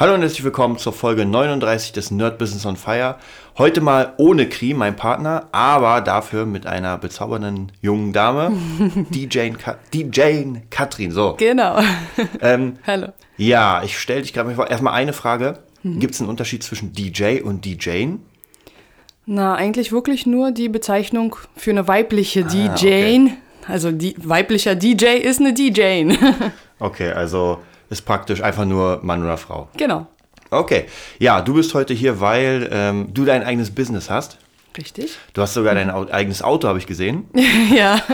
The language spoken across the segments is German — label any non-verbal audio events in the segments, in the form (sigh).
Hallo und herzlich willkommen zur Folge 39 des Nerd Business on Fire. Heute mal ohne Kri, mein Partner, aber dafür mit einer bezaubernden jungen Dame, (laughs) DJ, Ka DJ Katrin. So. Genau. (laughs) Ähm, Hallo. ja, ich stelle dich gerade mal vor. Erstmal eine Frage. Gibt es einen Unterschied zwischen DJ und DJing? Na, eigentlich wirklich nur die Bezeichnung für eine weibliche DJ. Ah, okay. Also die weiblicher DJ ist eine DJ. (laughs) Okay, also ist praktisch einfach nur Mann oder Frau. genau. Okay, ja, du bist heute hier, weil ähm, du dein eigenes Business hast. Richtig. Du hast sogar dein Au eigenes Auto, habe ich gesehen. (laughs) ja. (laughs)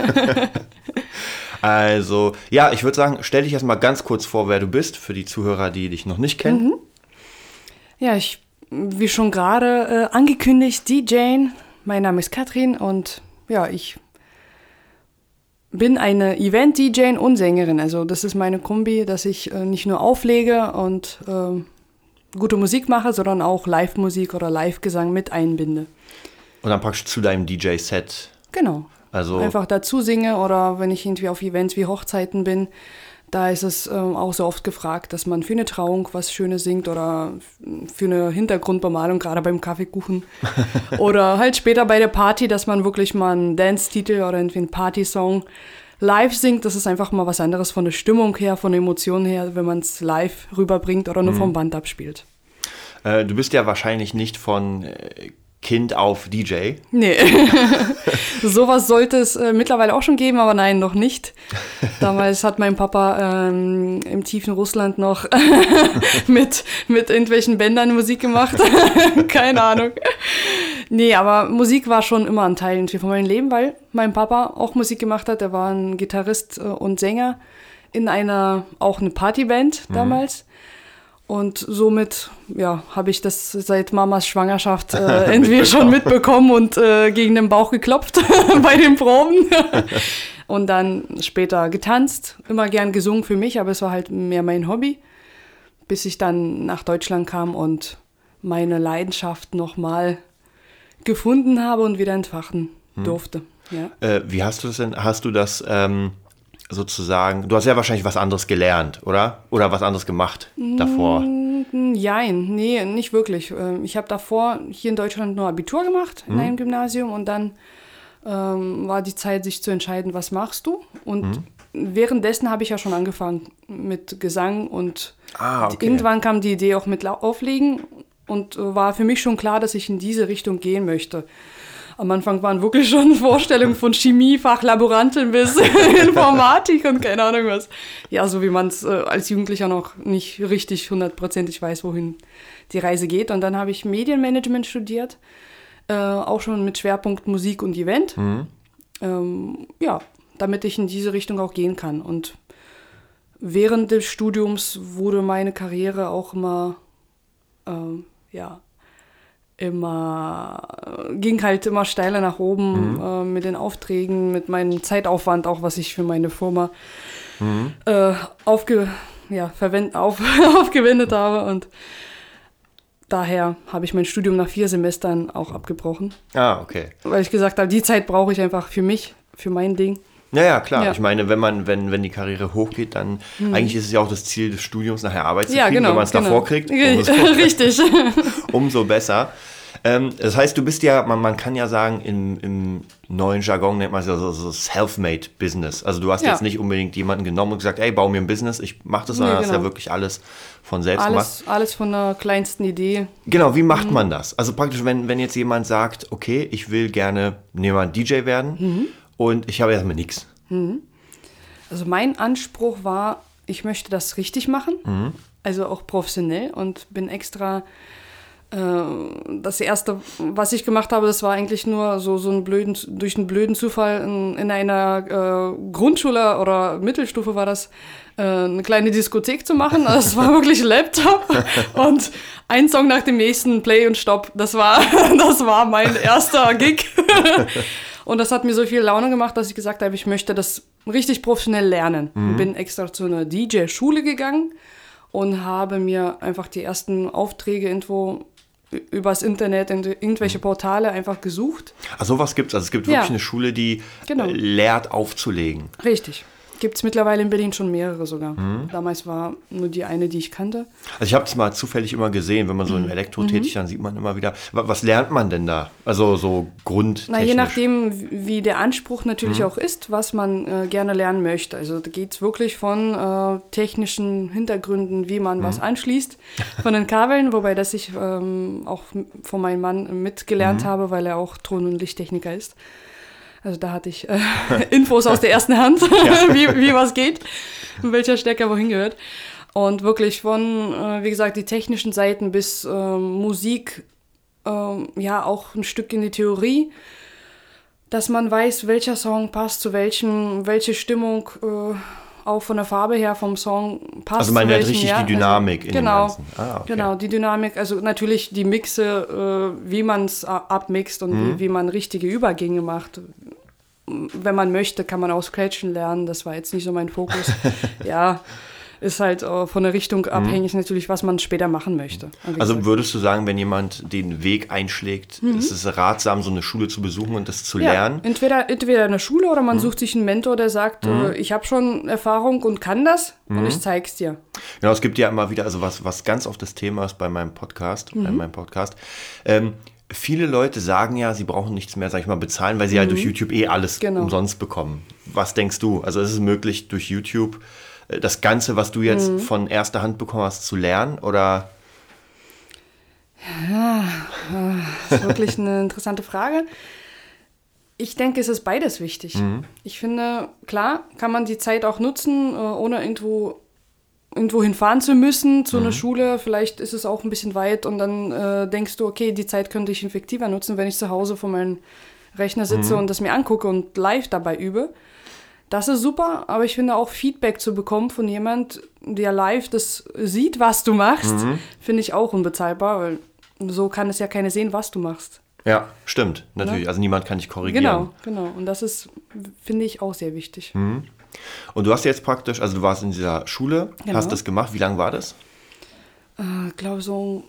Also, ja, ich würde sagen, stell dich erstmal ganz kurz vor, wer du bist, für die Zuhörer, die dich noch nicht kennen. Ja, ich, wie schon gerade äh, angekündigt, DJ. Mein Name ist Katrin und ja, ich bin eine Event-DJ und Sängerin. Also das ist meine Kombi, dass ich äh, nicht nur auflege und äh, gute Musik mache, sondern auch Live-Musik oder Live-Gesang mit einbinde. Und dann praktisch zu deinem DJ-Set. Genau. Also, Einfach dazu singe oder wenn ich irgendwie auf Events wie Hochzeiten bin, da ist es ähm, auch so oft gefragt, dass man für eine Trauung was Schönes singt oder für eine Hintergrundbemalung, gerade beim Kaffeekuchen. (laughs) oder halt später bei der Party, dass man wirklich mal einen Dance-Titel oder irgendwie einen Party-Song live singt. Das ist einfach mal was anderes von der Stimmung her, von der Emotion her, wenn man es live rüberbringt oder nur vom Band abspielt. äh, du bist ja wahrscheinlich nicht von äh, Kind auf DJ. Nee. (laughs) Sowas sollte es äh, mittlerweile auch schon geben, aber nein, noch nicht. Damals hat mein Papa ähm, im tiefen Russland noch (laughs) mit, mit irgendwelchen Bändern Musik gemacht. (laughs) Keine Ahnung. Nee, aber Musik war schon immer ein Teil von meinem Leben, weil mein Papa auch Musik gemacht hat. Er war ein Gitarrist äh, und Sänger in einer, auch eine Partyband damals. Und somit, ja, habe ich das seit Mamas Schwangerschaft (laughs) äh, (laughs) irgendwie schon mitbekommen und äh, gegen den Bauch geklopft (laughs) bei den Proben. und dann später getanzt, immer gern gesungen für mich, aber es war halt mehr mein Hobby, bis ich dann nach Deutschland kam und meine Leidenschaft nochmal gefunden habe und wieder entfachen durfte. Ja. Äh, wie hast du das denn? Hast du das ähm, sozusagen? Du hast ja wahrscheinlich was anderes gelernt, oder? Oder was anderes gemacht davor? Jein, nee, nicht wirklich. Ähm, Ich habe davor hier in Deutschland nur Abitur gemacht in einem Gymnasium und dann ähm, war die Zeit, sich zu entscheiden, was machst du. Und währenddessen habe ich ja schon angefangen mit Gesang und Ah, okay. irgendwann kam die Idee auch mit Auflegen und äh, war für mich schon klar, dass ich in diese Richtung gehen möchte. Am Anfang waren wirklich schon (laughs) Vorstellungen von Chemie, Fachlaborantin bis (laughs) Informatik und keine Ahnung was. Ja, so wie man es äh, als Jugendlicher noch nicht richtig hundertprozentig weiß, wohin die Reise geht. Und dann habe ich Medienmanagement studiert, äh, auch schon mit Schwerpunkt Musik und Event. Ähm, ja, damit ich in diese Richtung auch gehen kann. Und während des Studiums wurde meine Karriere auch immer, ähm, ja, immer, ging halt immer steiler nach oben äh, mit den Aufträgen, mit meinem Zeitaufwand, auch was ich für meine Firma äh, aufge, ja, verwend, auf, (laughs) aufgewendet habe. Und daher habe ich mein Studium nach vier Semestern auch abgebrochen, Ah, okay. weil ich gesagt habe, die Zeit brauche ich einfach für mich, für mein Ding. Ja, ja, klar. Ja. Ich meine, wenn man, wenn, wenn die Karriere hochgeht, dann eigentlich ist es ja auch das Ziel des Studiums, nachher Arbeit zu Mhm. Ja, kriegen. genau. wenn man es genau. davor kriegt, Ri- umso, (laughs) Richtig. (laughs) umso besser. Ähm, das heißt, du bist ja, man, man kann ja sagen, im, im neuen Jargon nennt man es ja so, so Self-Made Business. Also du hast Ja. jetzt nicht unbedingt jemanden genommen und gesagt, ey, bau mir ein Business, ich mach das, sondern Nee, hast ja genau. wirklich alles von selbst gemacht. Alles, alles von der kleinsten Idee. Genau, wie Mhm. macht man das? Also praktisch, wenn, wenn jetzt jemand sagt, okay, ich will gerne, nehmen wir DJ werden Mhm. Und ich habe erstmal nichts. Also mein Anspruch war, ich möchte das richtig machen, also auch professionell und bin extra äh, das erste, was ich gemacht habe, das war eigentlich nur so, so einen blöden, durch einen blöden Zufall in, in einer äh, Grundschule oder Mittelstufe war das, äh, eine kleine Diskothek zu machen. Also es war (laughs) wirklich Laptop und ein Song nach dem nächsten, Play und Stopp. Das war, (laughs) das war mein erster Gig. (laughs) Und das hat mir so viel Laune gemacht, dass ich gesagt habe, ich möchte das richtig professionell lernen. Bin extra zu einer DJ-Schule gegangen und habe mir einfach die ersten Aufträge irgendwo übers Internet, in irgendwelche Portale einfach gesucht. Also sowas gibt's. Also es gibt Ja. wirklich eine Schule, die Genau. äh, lehrt aufzulegen. Richtig. Gibt es mittlerweile in Berlin schon mehrere sogar. Mhm. Damals war nur die eine, die ich kannte. Also ich habe es mal zufällig immer gesehen, wenn man Mhm. so im Elektro tätig, dann sieht man immer wieder. Wa- Was lernt man denn da? Also so grundtechnisch. Na, je nachdem, wie der Anspruch natürlich Mhm. auch ist, was man äh, gerne lernen möchte. Also da geht es wirklich von äh, technischen Hintergründen, wie man Mhm. was anschließt, von den Kabeln, wobei das ich ähm, auch von meinem Mann mitgelernt Mhm. habe, weil er auch Ton- und Lichttechniker ist. Also da hatte ich äh, (laughs) Infos aus der ersten Hand, (laughs) (laughs) wie, wie was geht, welcher Stecker wohin gehört. Und wirklich von, äh, wie gesagt, die technischen Seiten bis ähm, Musik, ähm, ja auch ein Stück in die Theorie, dass man weiß, welcher Song passt zu welchem, welche Stimmung äh, auch von der Farbe her vom Song passt. Also man lernt welchem, richtig ja, die Dynamik in dem genau, Ganzen. Ah, okay. Genau, die Dynamik, also natürlich die Mixe, äh, wie man es abmixt und Mhm. wie, wie man richtige Übergänge macht. Wenn man möchte, kann man auch Scratchen lernen. Das war jetzt nicht so mein Fokus. (laughs) ja, ist halt äh, von der Richtung abhängig natürlich, was man später machen möchte. Also würdest du sagen, wenn jemand den Weg einschlägt, ist es ratsam, so eine Schule zu besuchen und das zu Mhm. ja, lernen? Mhm. Entweder, entweder in der Schule oder man sucht sich einen Mentor, der sagt, äh, ich habe schon Erfahrung und kann das Mhm. und ich zeig's dir. Genau, es gibt ja immer wieder, also was, was ganz oft das Thema ist bei meinem Podcast, bei Mhm. meinem Podcast, ähm, viele Leute sagen ja, sie brauchen nichts mehr, sag ich mal, bezahlen, weil sie ja durch YouTube eh alles Mhm. Genau. umsonst bekommen. Was denkst du? Also ist es möglich, durch YouTube äh, das Ganze, was du jetzt Mhm. von erster Hand bekommen hast, zu lernen? Oder Das ist wirklich eine (laughs) interessante Frage. Ich denke, es ist beides wichtig. Mhm. Ich finde, klar, kann man die Zeit auch nutzen, äh, ohne irgendwo irgendwo hinfahren zu müssen Mhm. zu einer Schule. Vielleicht ist es auch ein bisschen weit und dann äh, denkst du, okay, die Zeit könnte ich effektiver nutzen, wenn ich zu Hause vor meinem Rechner sitze Mhm. und das mir angucke und live dabei übe. Das ist super, aber ich finde auch Feedback zu bekommen von jemand, der live das sieht, was du machst, Mhm. finde ich auch unbezahlbar, weil so kann es ja keiner sehen, was du machst. ja, stimmt, natürlich. Also niemand kann dich korrigieren. Genau, genau. Und das ist, finde ich, auch sehr wichtig. Und du hast jetzt praktisch, also du warst in dieser Schule, Genau. hast das gemacht. Wie lange war das? Ich Äh, glaube so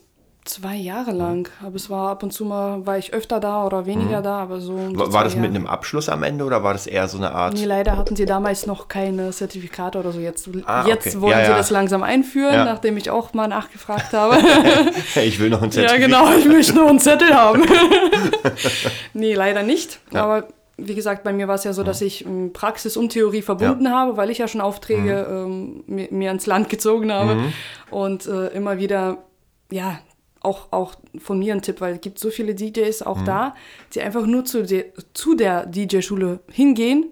zwei Jahre lang. Aber es war ab und zu mal, war ich öfter da oder weniger da, aber so. um Mhm. War, war das mit Jahre. einem Abschluss am Ende oder war das eher so eine Art? Nee, leider hatten sie damals noch keine Zertifikate oder so. Jetzt, Ah, jetzt okay. wollen Ja, sie ja. das langsam einführen, Ja. nachdem ich auch mal nachgefragt (laughs) habe. ich will noch ein ja, Zertifikat. genau, ich möchte noch einen Zettel haben. (laughs) nee, leider nicht. Ja. Aber wie gesagt, bei mir war es ja so, dass ich ähm, Praxis und Theorie verbunden habe, weil ich ja schon Aufträge ähm, mir, mir ans Land gezogen habe. Und äh, immer wieder, ja, auch, auch von mir ein Tipp, weil es gibt so viele DJs auch da, die einfach nur zu der, zu der DJ-Schule hingehen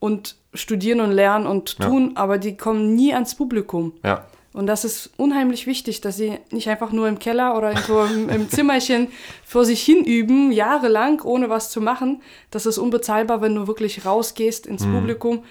und studieren und lernen und Ja. tun, aber die kommen nie ans Publikum. Ja. Und das ist unheimlich wichtig, dass sie nicht einfach nur im Keller oder im, im Zimmerchen (laughs) vor sich hin üben, jahrelang, ohne was zu machen. Das ist unbezahlbar, wenn du wirklich rausgehst ins Publikum.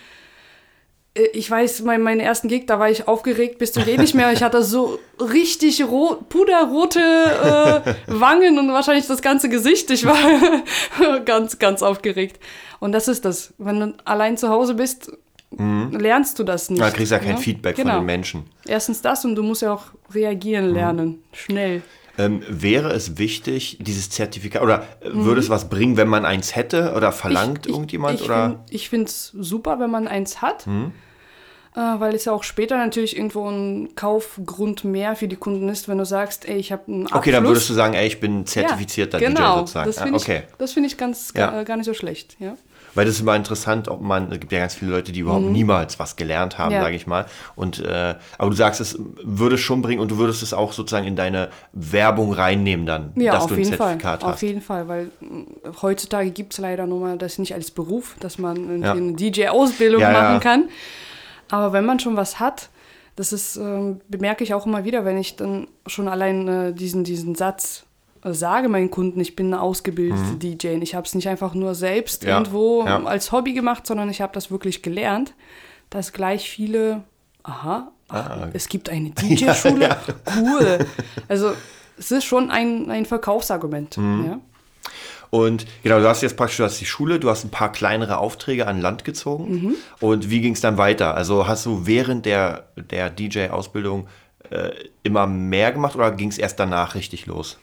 Äh, Ich weiß, mein, meinen ersten Gig, da war ich aufgeregt bis zum geht nicht mehr. Ich hatte so richtig ro puderrote äh, Wangen und wahrscheinlich das ganze Gesicht. Ich war (laughs) ganz, ganz aufgeregt. Und das ist das. Wenn du allein zu Hause bist, lernst du das nicht. Da kriegst du ja kein ne? Feedback Genau. von den Menschen. Erstens das und du musst ja auch reagieren Mhm. lernen. Schnell. Ähm, wäre es wichtig, dieses Zertifikat, oder äh, würde es was bringen, wenn man eins hätte oder verlangt irgendjemand? Ich, oder? Mhm. find- ich finde es super, wenn man eins hat. Äh, weil es ja auch später natürlich irgendwo ein Kaufgrund mehr für die Kunden ist, wenn du sagst, ey, ich habe einen Abschluss. Okay, dann würdest du sagen, ey, ich bin zertifizierter ja, genau. DJ sozusagen. Das finde okay. ich, das find ich ganz, Ja. gar, gar nicht so schlecht. Ja. Weil das ist immer interessant, ob man, es gibt ja ganz viele Leute, die überhaupt niemals was gelernt haben, Mhm. Ja. sage ich mal. Und äh, aber du sagst, es würde schon bringen und du würdest es auch sozusagen in deine Werbung reinnehmen dann, Ja, dass du ein jeden Fall. Zertifikat Auf hast. jeden Fall, weil mh, heutzutage gibt es leider nur mal das nicht als Beruf, dass man Ja. eine DJ-Ausbildung Ja, machen kann. Aber wenn man schon was hat, das ist, ähm, bemerke ich auch immer wieder, wenn ich dann schon allein äh, diesen, diesen Satz äh, sage meinen Kunden, ich bin eine ausgebildete DJ. Ich habe es nicht einfach nur selbst Mhm. Ja, irgendwo ja. als Hobby gemacht, sondern ich habe das wirklich gelernt, dass gleich viele, aha, ach, Ah. es gibt eine (laughs) DJ-Schule, cool. Also es ist schon ein, ein Verkaufsargument. Mhm. Ja? Und genau, du hast jetzt praktisch, du hast die Schule, du hast ein paar kleinere Aufträge an Land gezogen. Mhm. Und wie ging es dann weiter? Also hast du während der, der DJ-Ausbildung äh, immer mehr gemacht oder ging es erst danach richtig los?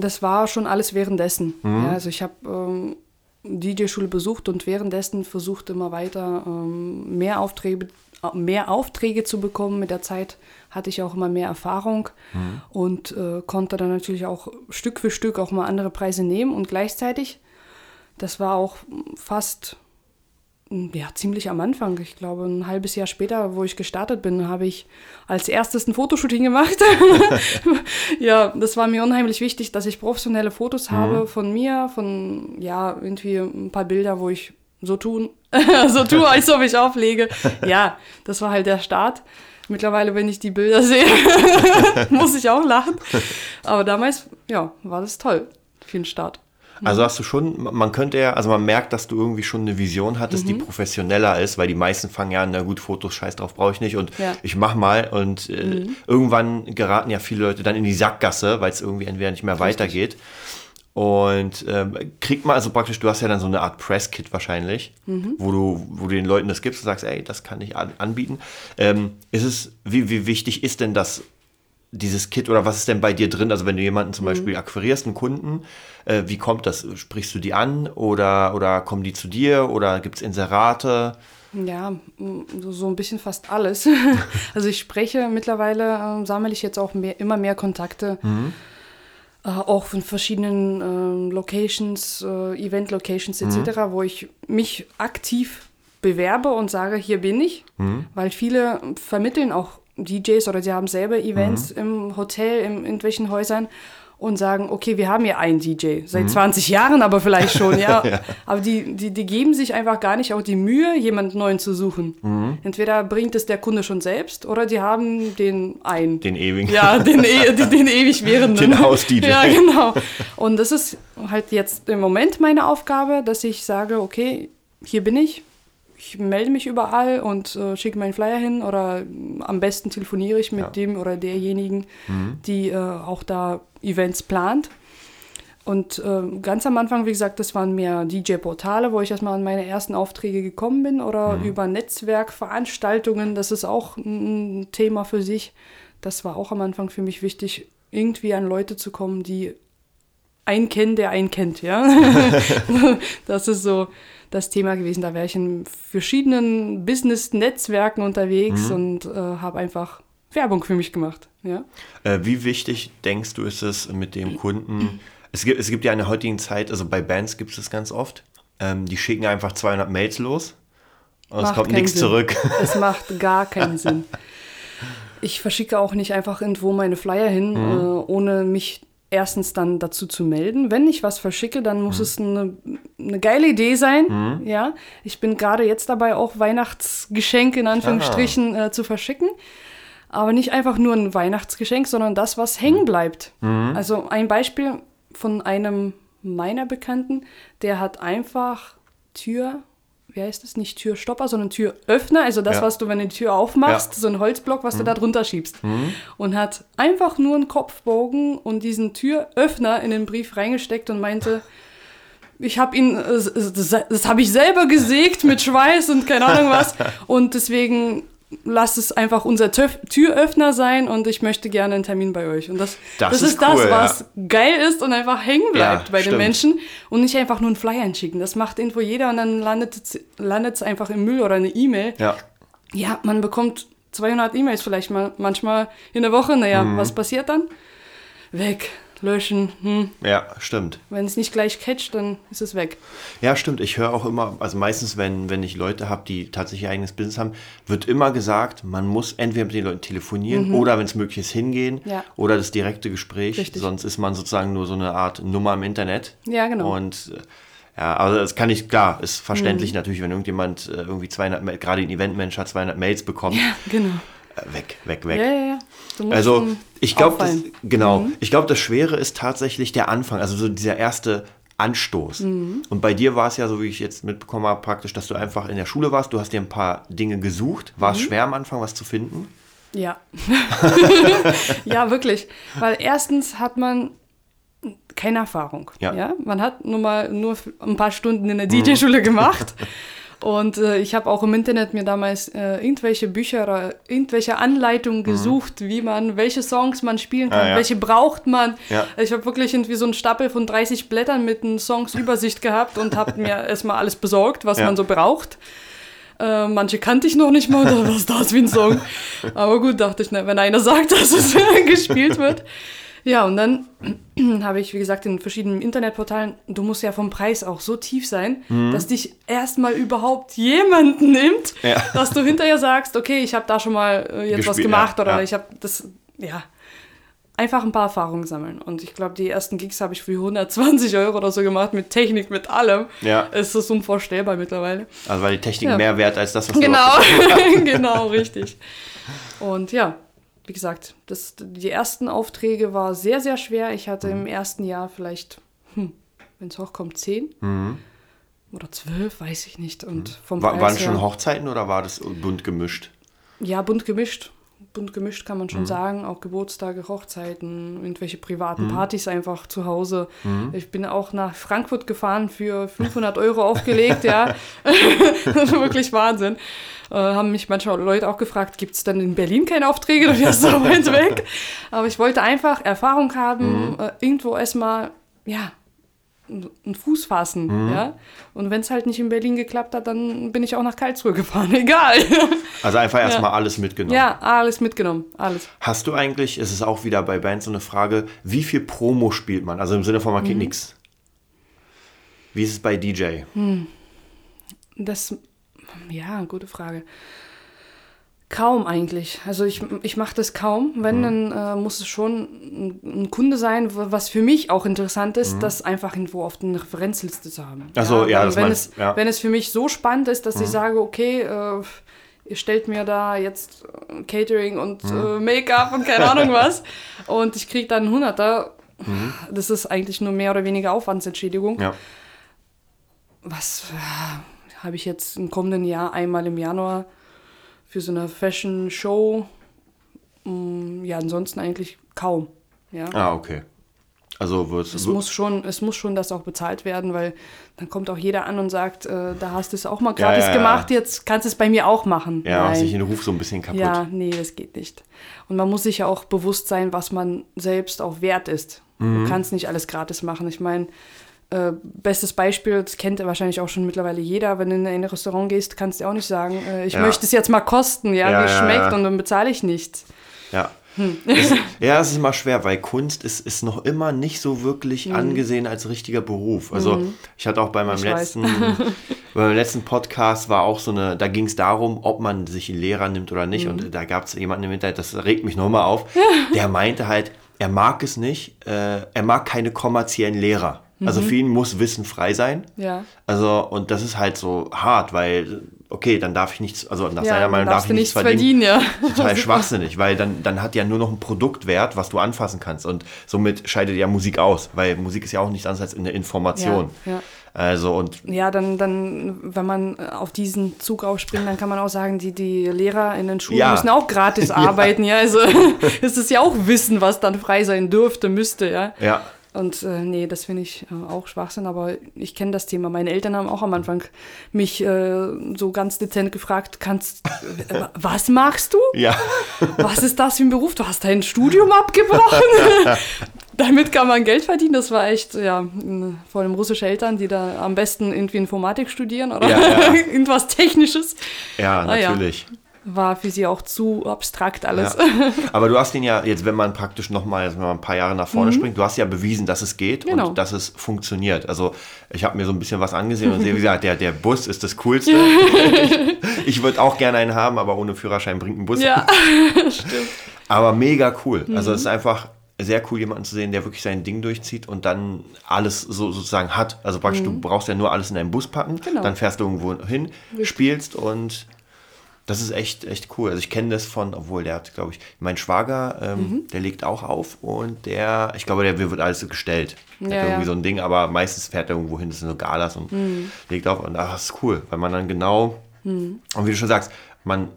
Das war schon alles währenddessen. Mhm. Ja, also ich habe ähm, DJ-Schule besucht und währenddessen versucht immer weiter ähm, mehr Aufträge mehr Aufträge zu bekommen. Mit der Zeit hatte ich auch immer mehr Erfahrung mhm. und äh, konnte dann natürlich auch Stück für Stück auch mal andere Preise nehmen und gleichzeitig, das war auch fast ja, ziemlich am Anfang. Ich glaube, ein halbes Jahr später, wo ich gestartet bin, habe ich als erstes ein Fotoshooting gemacht. (laughs) ja, das war mir unheimlich wichtig, dass ich professionelle Fotos mhm. habe von mir, von, ja, irgendwie ein paar Bilder, wo ich so tun, (laughs) so tue, als ob ich auflege. Ja, das war halt der Start. Mittlerweile, wenn ich die Bilder sehe, (laughs) muss ich auch lachen. Aber damals, ja, war das toll für den Start. Also hast du schon, man könnte ja, also man merkt, dass du irgendwie schon eine Vision hattest, mhm. die professioneller ist, weil die meisten fangen ja an, na gut, Fotos, scheiß drauf, brauche ich nicht und ja. ich mach mal und äh, mhm. irgendwann geraten ja viele Leute dann in die Sackgasse, weil es irgendwie entweder nicht mehr Richtig. weitergeht. Und ähm, kriegt man also praktisch, du hast ja dann so eine Art Press-Kit wahrscheinlich, mhm. wo, du, wo du den Leuten das gibst und sagst, ey, das kann ich an anbieten. Ähm, ist es, wie, wie wichtig ist denn das, dieses Kit oder was ist denn bei dir drin? Also wenn du jemanden zum mhm. Beispiel akquirierst, einen Kunden, äh, wie kommt das? Sprichst du die an oder, oder kommen die zu dir oder gibt es Inserate? Ja, so, so ein bisschen fast alles. (laughs) also ich spreche mittlerweile, äh, sammle ich jetzt auch mehr, immer mehr Kontakte. Mhm äh, auch von verschiedenen äh, Locations, äh, Event-Locations etc., mhm. wo ich mich aktiv bewerbe und sage, hier bin ich, mhm. weil viele vermitteln auch DJs oder sie haben selber Events mhm. im Hotel, in irgendwelchen Häusern und sagen, okay, wir haben ja einen DJ, seit mhm. 20 Jahren aber vielleicht schon, (laughs) ja. ja. Aber die, die, die geben sich einfach gar nicht auch die Mühe, jemanden neuen zu suchen. Mhm. Entweder bringt es der Kunde schon selbst oder die haben den einen. Den ewigen. Ja, den, e (laughs) den, den ewig währenden. Den Haus-DJ. Ja, genau. Und das ist halt jetzt im Moment meine Aufgabe, dass ich sage, okay, hier bin ich, ich melde mich überall und äh, schicke meinen Flyer hin oder am besten telefoniere ich mit ja. dem oder derjenigen, mhm. die äh, auch da Events plant. Und äh, ganz am Anfang, wie gesagt, das waren mehr DJ-Portale, wo ich erstmal an meine ersten Aufträge gekommen bin oder mhm. über Netzwerkveranstaltungen. Das ist auch ein Thema für sich. Das war auch am Anfang für mich wichtig, irgendwie an Leute zu kommen, die einen kennen, der einen kennt, ja. (laughs) (laughs) das ist so das Thema gewesen. Da wäre ich in verschiedenen Business-Netzwerken unterwegs mhm. und äh, habe einfach Werbung für mich gemacht. Ja. Äh, wie wichtig denkst du, ist es mit dem Kunden? (clears throat) Es gibt, es gibt ja in der heutigen Zeit, also bei Bands gibt es das ganz oft, ähm, die schicken einfach 200 Mails los und macht es kommt nichts Sinn. zurück. (laughs) Es macht gar (laughs) keinen Sinn. Ich verschicke auch nicht einfach irgendwo meine Flyer hin, mhm. äh, ohne mich erstens dann dazu zu melden. Wenn ich was verschicke, dann muss mhm. es eine, eine, geile Idee sein. Mhm. Ja, ich bin gerade jetzt dabei, auch Weihnachtsgeschenke in Anführungsstrichen äh, zu verschicken. Aber nicht einfach nur ein Weihnachtsgeschenk, sondern das, was hängen mhm. bleibt. Mhm. Also ein Beispiel von einem meiner Bekannten, der hat einfach Tür wie heißt das, nicht Türstopper, sondern Türöffner, also das, ja. was du, wenn du die Tür aufmachst, ja. so ein Holzblock, was mhm. du da drunter schiebst. Mhm. Und hat einfach nur einen Kopfbogen und diesen Türöffner in den Brief reingesteckt und meinte, ich habe ihn, das, das habe ich selber gesägt mit Schweiß und keine Ahnung was. (laughs) Und deswegen lasst es einfach unser Töf Türöffner sein und ich möchte gerne einen Termin bei euch. Und das, das, das ist, ist cool, das, was ja. geil ist und einfach hängen bleibt ja, bei stimmt. den Menschen und nicht einfach nur einen Flyer schicken. Das macht irgendwo jeder und dann landet es einfach im Müll oder eine E-Mail. Ja. ja, man bekommt 200 E-Mails vielleicht mal manchmal in der Woche. Naja, mhm. was passiert dann? Weg löschen. Hm. Ja, stimmt. Wenn es nicht gleich catcht, dann ist es weg. Ja, stimmt. Ich höre auch immer, also meistens, wenn, wenn ich Leute habe, die tatsächlich eigenes Business haben, wird immer gesagt, man muss entweder mit den Leuten telefonieren mhm. oder, wenn es möglich ist, hingehen ja. oder das direkte Gespräch. Richtig. Sonst ist man sozusagen nur so eine Art Nummer im Internet. Ja, genau. Und äh, ja, also das kann ich, klar, ist verständlich mhm. natürlich, wenn irgendjemand äh, irgendwie 200, gerade ein Eventmensch hat 200 Mails bekommen. Ja, genau weg, weg, weg. Ja, ja, ja. Also ich glaube, genau, mhm. ich glaube, das Schwere ist tatsächlich der Anfang, also so dieser erste Anstoß. Mhm. Und bei dir war es ja, so wie ich jetzt mitbekommen habe, praktisch, dass du einfach in der Schule warst, du hast dir ein paar Dinge gesucht. War es mhm. schwer am Anfang, was zu finden? Ja. (laughs) ja, wirklich. Weil erstens hat man keine Erfahrung. Ja. ja? Man hat nur mal nur ein paar Stunden in der DJ-Schule gemacht. (laughs) Und äh, ich habe auch im Internet mir damals äh, irgendwelche Bücher oder irgendwelche Anleitungen gesucht, wie man, welche Songs man spielen kann, Mhm. Ah, ja. welche braucht man. Ja. Ich habe wirklich irgendwie so einen Stapel von 30 Blättern mit einer Songsübersicht (laughs) gehabt und habe mir erstmal alles besorgt, was Ja. man so braucht. Äh, manche kannte ich noch nicht mal, oder was ist das wie ein Song? (laughs) Aber gut, dachte ich, ne, wenn einer sagt, (laughs) dass es gespielt wird. Ja, und dann (clears throat) habe ich, wie gesagt, in verschiedenen Internetportalen, du musst ja vom Preis auch so tief sein, dass dich erstmal überhaupt jemand (laughs) nimmt, Mhm. Ja. dass du hinterher sagst, okay, ich habe da schon mal äh, jetzt was Gespielt, gemacht ja, oder ja. ich habe das, ja, einfach ein paar Erfahrungen sammeln. Und ich glaube, die ersten Gigs habe ich für 120 Euro oder so gemacht, mit Technik, mit allem. Ja. Es ist unvorstellbar mittlerweile. Also weil die Technik mehr wert als das, was du Genau, (laughs) genau, richtig. Und ja, wie gesagt, das, die ersten Aufträge war sehr, sehr schwer. Ich hatte im ersten Jahr vielleicht, hm, wenn es hochkommt, zehn oder zwölf, weiß ich nicht. Und vom War, Preis waren her- schon Hochzeiten oder war das bunt gemischt? Ja, bunt gemischt. Bunt gemischt kann man schon Mhm. sagen. Auch Geburtstage, Hochzeiten, irgendwelche Mhm. privaten Partys einfach zu Hause. Ich bin auch nach Frankfurt gefahren für 500 Euro aufgelegt, ja. (laughs) Wirklich Wahnsinn. Äh, haben mich manchmal Leute auch gefragt, gibt es denn in Berlin keine Aufträge? Du bist so weit weg. Aber ich wollte einfach Erfahrung haben, Mhm. äh, irgendwo erstmal, ja, einen Fuß fassen, Mhm. ja. Und wenn es halt nicht in Berlin geklappt hat, dann bin ich auch nach Karlsruhe gefahren, (laughs) egal. Also einfach erstmal alles mitgenommen. Ja, alles mitgenommen, alles. Hast du eigentlich, es ist auch wieder bei Bands so eine Frage, wie viel Promo spielt man? Also im Sinne von man Mhm. geht nix. Wie ist es bei DJ? Das, ja, gute Frage. Kaum eigentlich. Also ich, ich mache das kaum. Mhm. Wenn, dann äh, muss es schon ein, ein Kunde sein, was für mich auch interessant ist, das einfach irgendwo auf der Referenzliste zu haben. Mhm. Ach so, ja, wenn, das wenn, meinst- es, ja. Mhm. wenn es für mich so spannend ist, dass ich sage, okay, äh, ihr stellt mir da jetzt äh, Catering und Mhm. äh, Make-up und keine Ahnung (laughs) was und ich kriege dann einen Hunderter, Mhm. das ist eigentlich nur mehr oder weniger Aufwandsentschädigung Ja. was äh, habe ich jetzt im kommenden Jahr einmal im Januar für so eine Fashion Show? Mm, Ja, ansonsten eigentlich kaum. Ja. Ah, okay. Also wird Es muss, schon, es muss schon das auch bezahlt werden, weil dann kommt auch jeder an und sagt, äh, da hast du es auch mal Ja, gratis ja, ja. gemacht, jetzt kannst du es bei mir auch machen. ja, Nein. sich den Ruf so ein bisschen kaputt. Ja, nee, das geht nicht. Und man muss sich ja auch bewusst sein, was man selbst auch wert ist. Mhm. Du kannst nicht alles gratis machen. Ich meine, äh, bestes Beispiel, das kennt wahrscheinlich auch schon mittlerweile jeder, wenn du in ein Restaurant gehst, kannst du auch nicht sagen, äh, ich Ja. möchte es jetzt mal kosten, ja, Ja, wie es schmeckt und dann bezahle ich nichts. Ja. Hm. Es, (laughs) ja, es ist immer schwer, weil Kunst ist, ist noch immer nicht so wirklich angesehen als richtiger Beruf. Also ich hatte auch bei meinem. Ich letzten, (laughs) bei meinem letzten Podcast war auch so eine, da ging es darum, ob man sich einen Lehrer nimmt oder nicht. Hm. Und da gab es jemanden im Internet, das regt mich nochmal auf, der meinte halt, er mag es nicht, äh, er mag keine kommerziellen Lehrer. Also für ihn muss Wissen frei sein. Mhm. Ja. Also, und das ist halt so hart, weil, okay, dann darf ich nichts, also nach ja, seiner Meinung darf ich nichts verdienen. verdienen, ja. (laughs) Total schwachsinnig, weil dann, dann hat ja nur noch ein Produktwert, was du anfassen kannst. Und somit scheidet ja Musik aus, weil Musik ist ja auch nichts anderes als eine Information. Ja, ja. Also, und Ja, dann, dann, wenn man auf diesen Zug aufspringt, dann kann man auch sagen, die, die Lehrer in den Schulen Ja. müssen auch gratis (laughs) arbeiten, ja. Also (laughs) es ist ja auch Wissen, was dann frei sein dürfte, müsste, ja. ja, Und äh, nee, das finde ich äh, auch Schwachsinn, aber ich kenne das Thema. Meine Eltern haben auch am Anfang mich äh, so ganz dezent gefragt, kannst, äh, was machst du? ja, Was ist das für ein Beruf? Du hast dein Studium abgebrochen? (laughs) Damit kann man Geld verdienen. Das war echt, ja, vor allem russische Eltern, die da am besten irgendwie Informatik studieren oder Ja, ja. (laughs) irgendwas Technisches. ja, Ah, ja. War für sie auch zu abstrakt alles. Ja. Aber du hast ihn ja, jetzt wenn man praktisch nochmal, wenn man ein paar Jahre nach vorne springt, du hast ja bewiesen, dass es geht Mhm. Genau. und dass es funktioniert. Also ich habe mir so ein bisschen was angesehen und sehe, wie (laughs) gesagt, der, der Bus ist das Coolste. ich (laughs) ich würde auch gerne einen haben, aber ohne Führerschein bringt ein Bus. Ja, (laughs) Aber mega cool. Also Mhm. es ist einfach sehr cool, jemanden zu sehen, der wirklich sein Ding durchzieht und dann alles so sozusagen hat. Also praktisch, du brauchst ja nur alles in deinen Bus packen, Mhm. Genau. dann fährst du irgendwo hin, spielst und das ist echt, echt cool. Also ich kenne das von, obwohl der hat, glaube ich, mein Schwager, ähm, Mhm. der legt auch auf und der, ich glaube, der wird alles so gestellt. Der Ja, hat irgendwie so ein Ding, aber meistens fährt er irgendwo hin, das sind so Galas und Mhm. legt auf und ach, das ist cool, weil man dann genau, und wie du schon sagst, man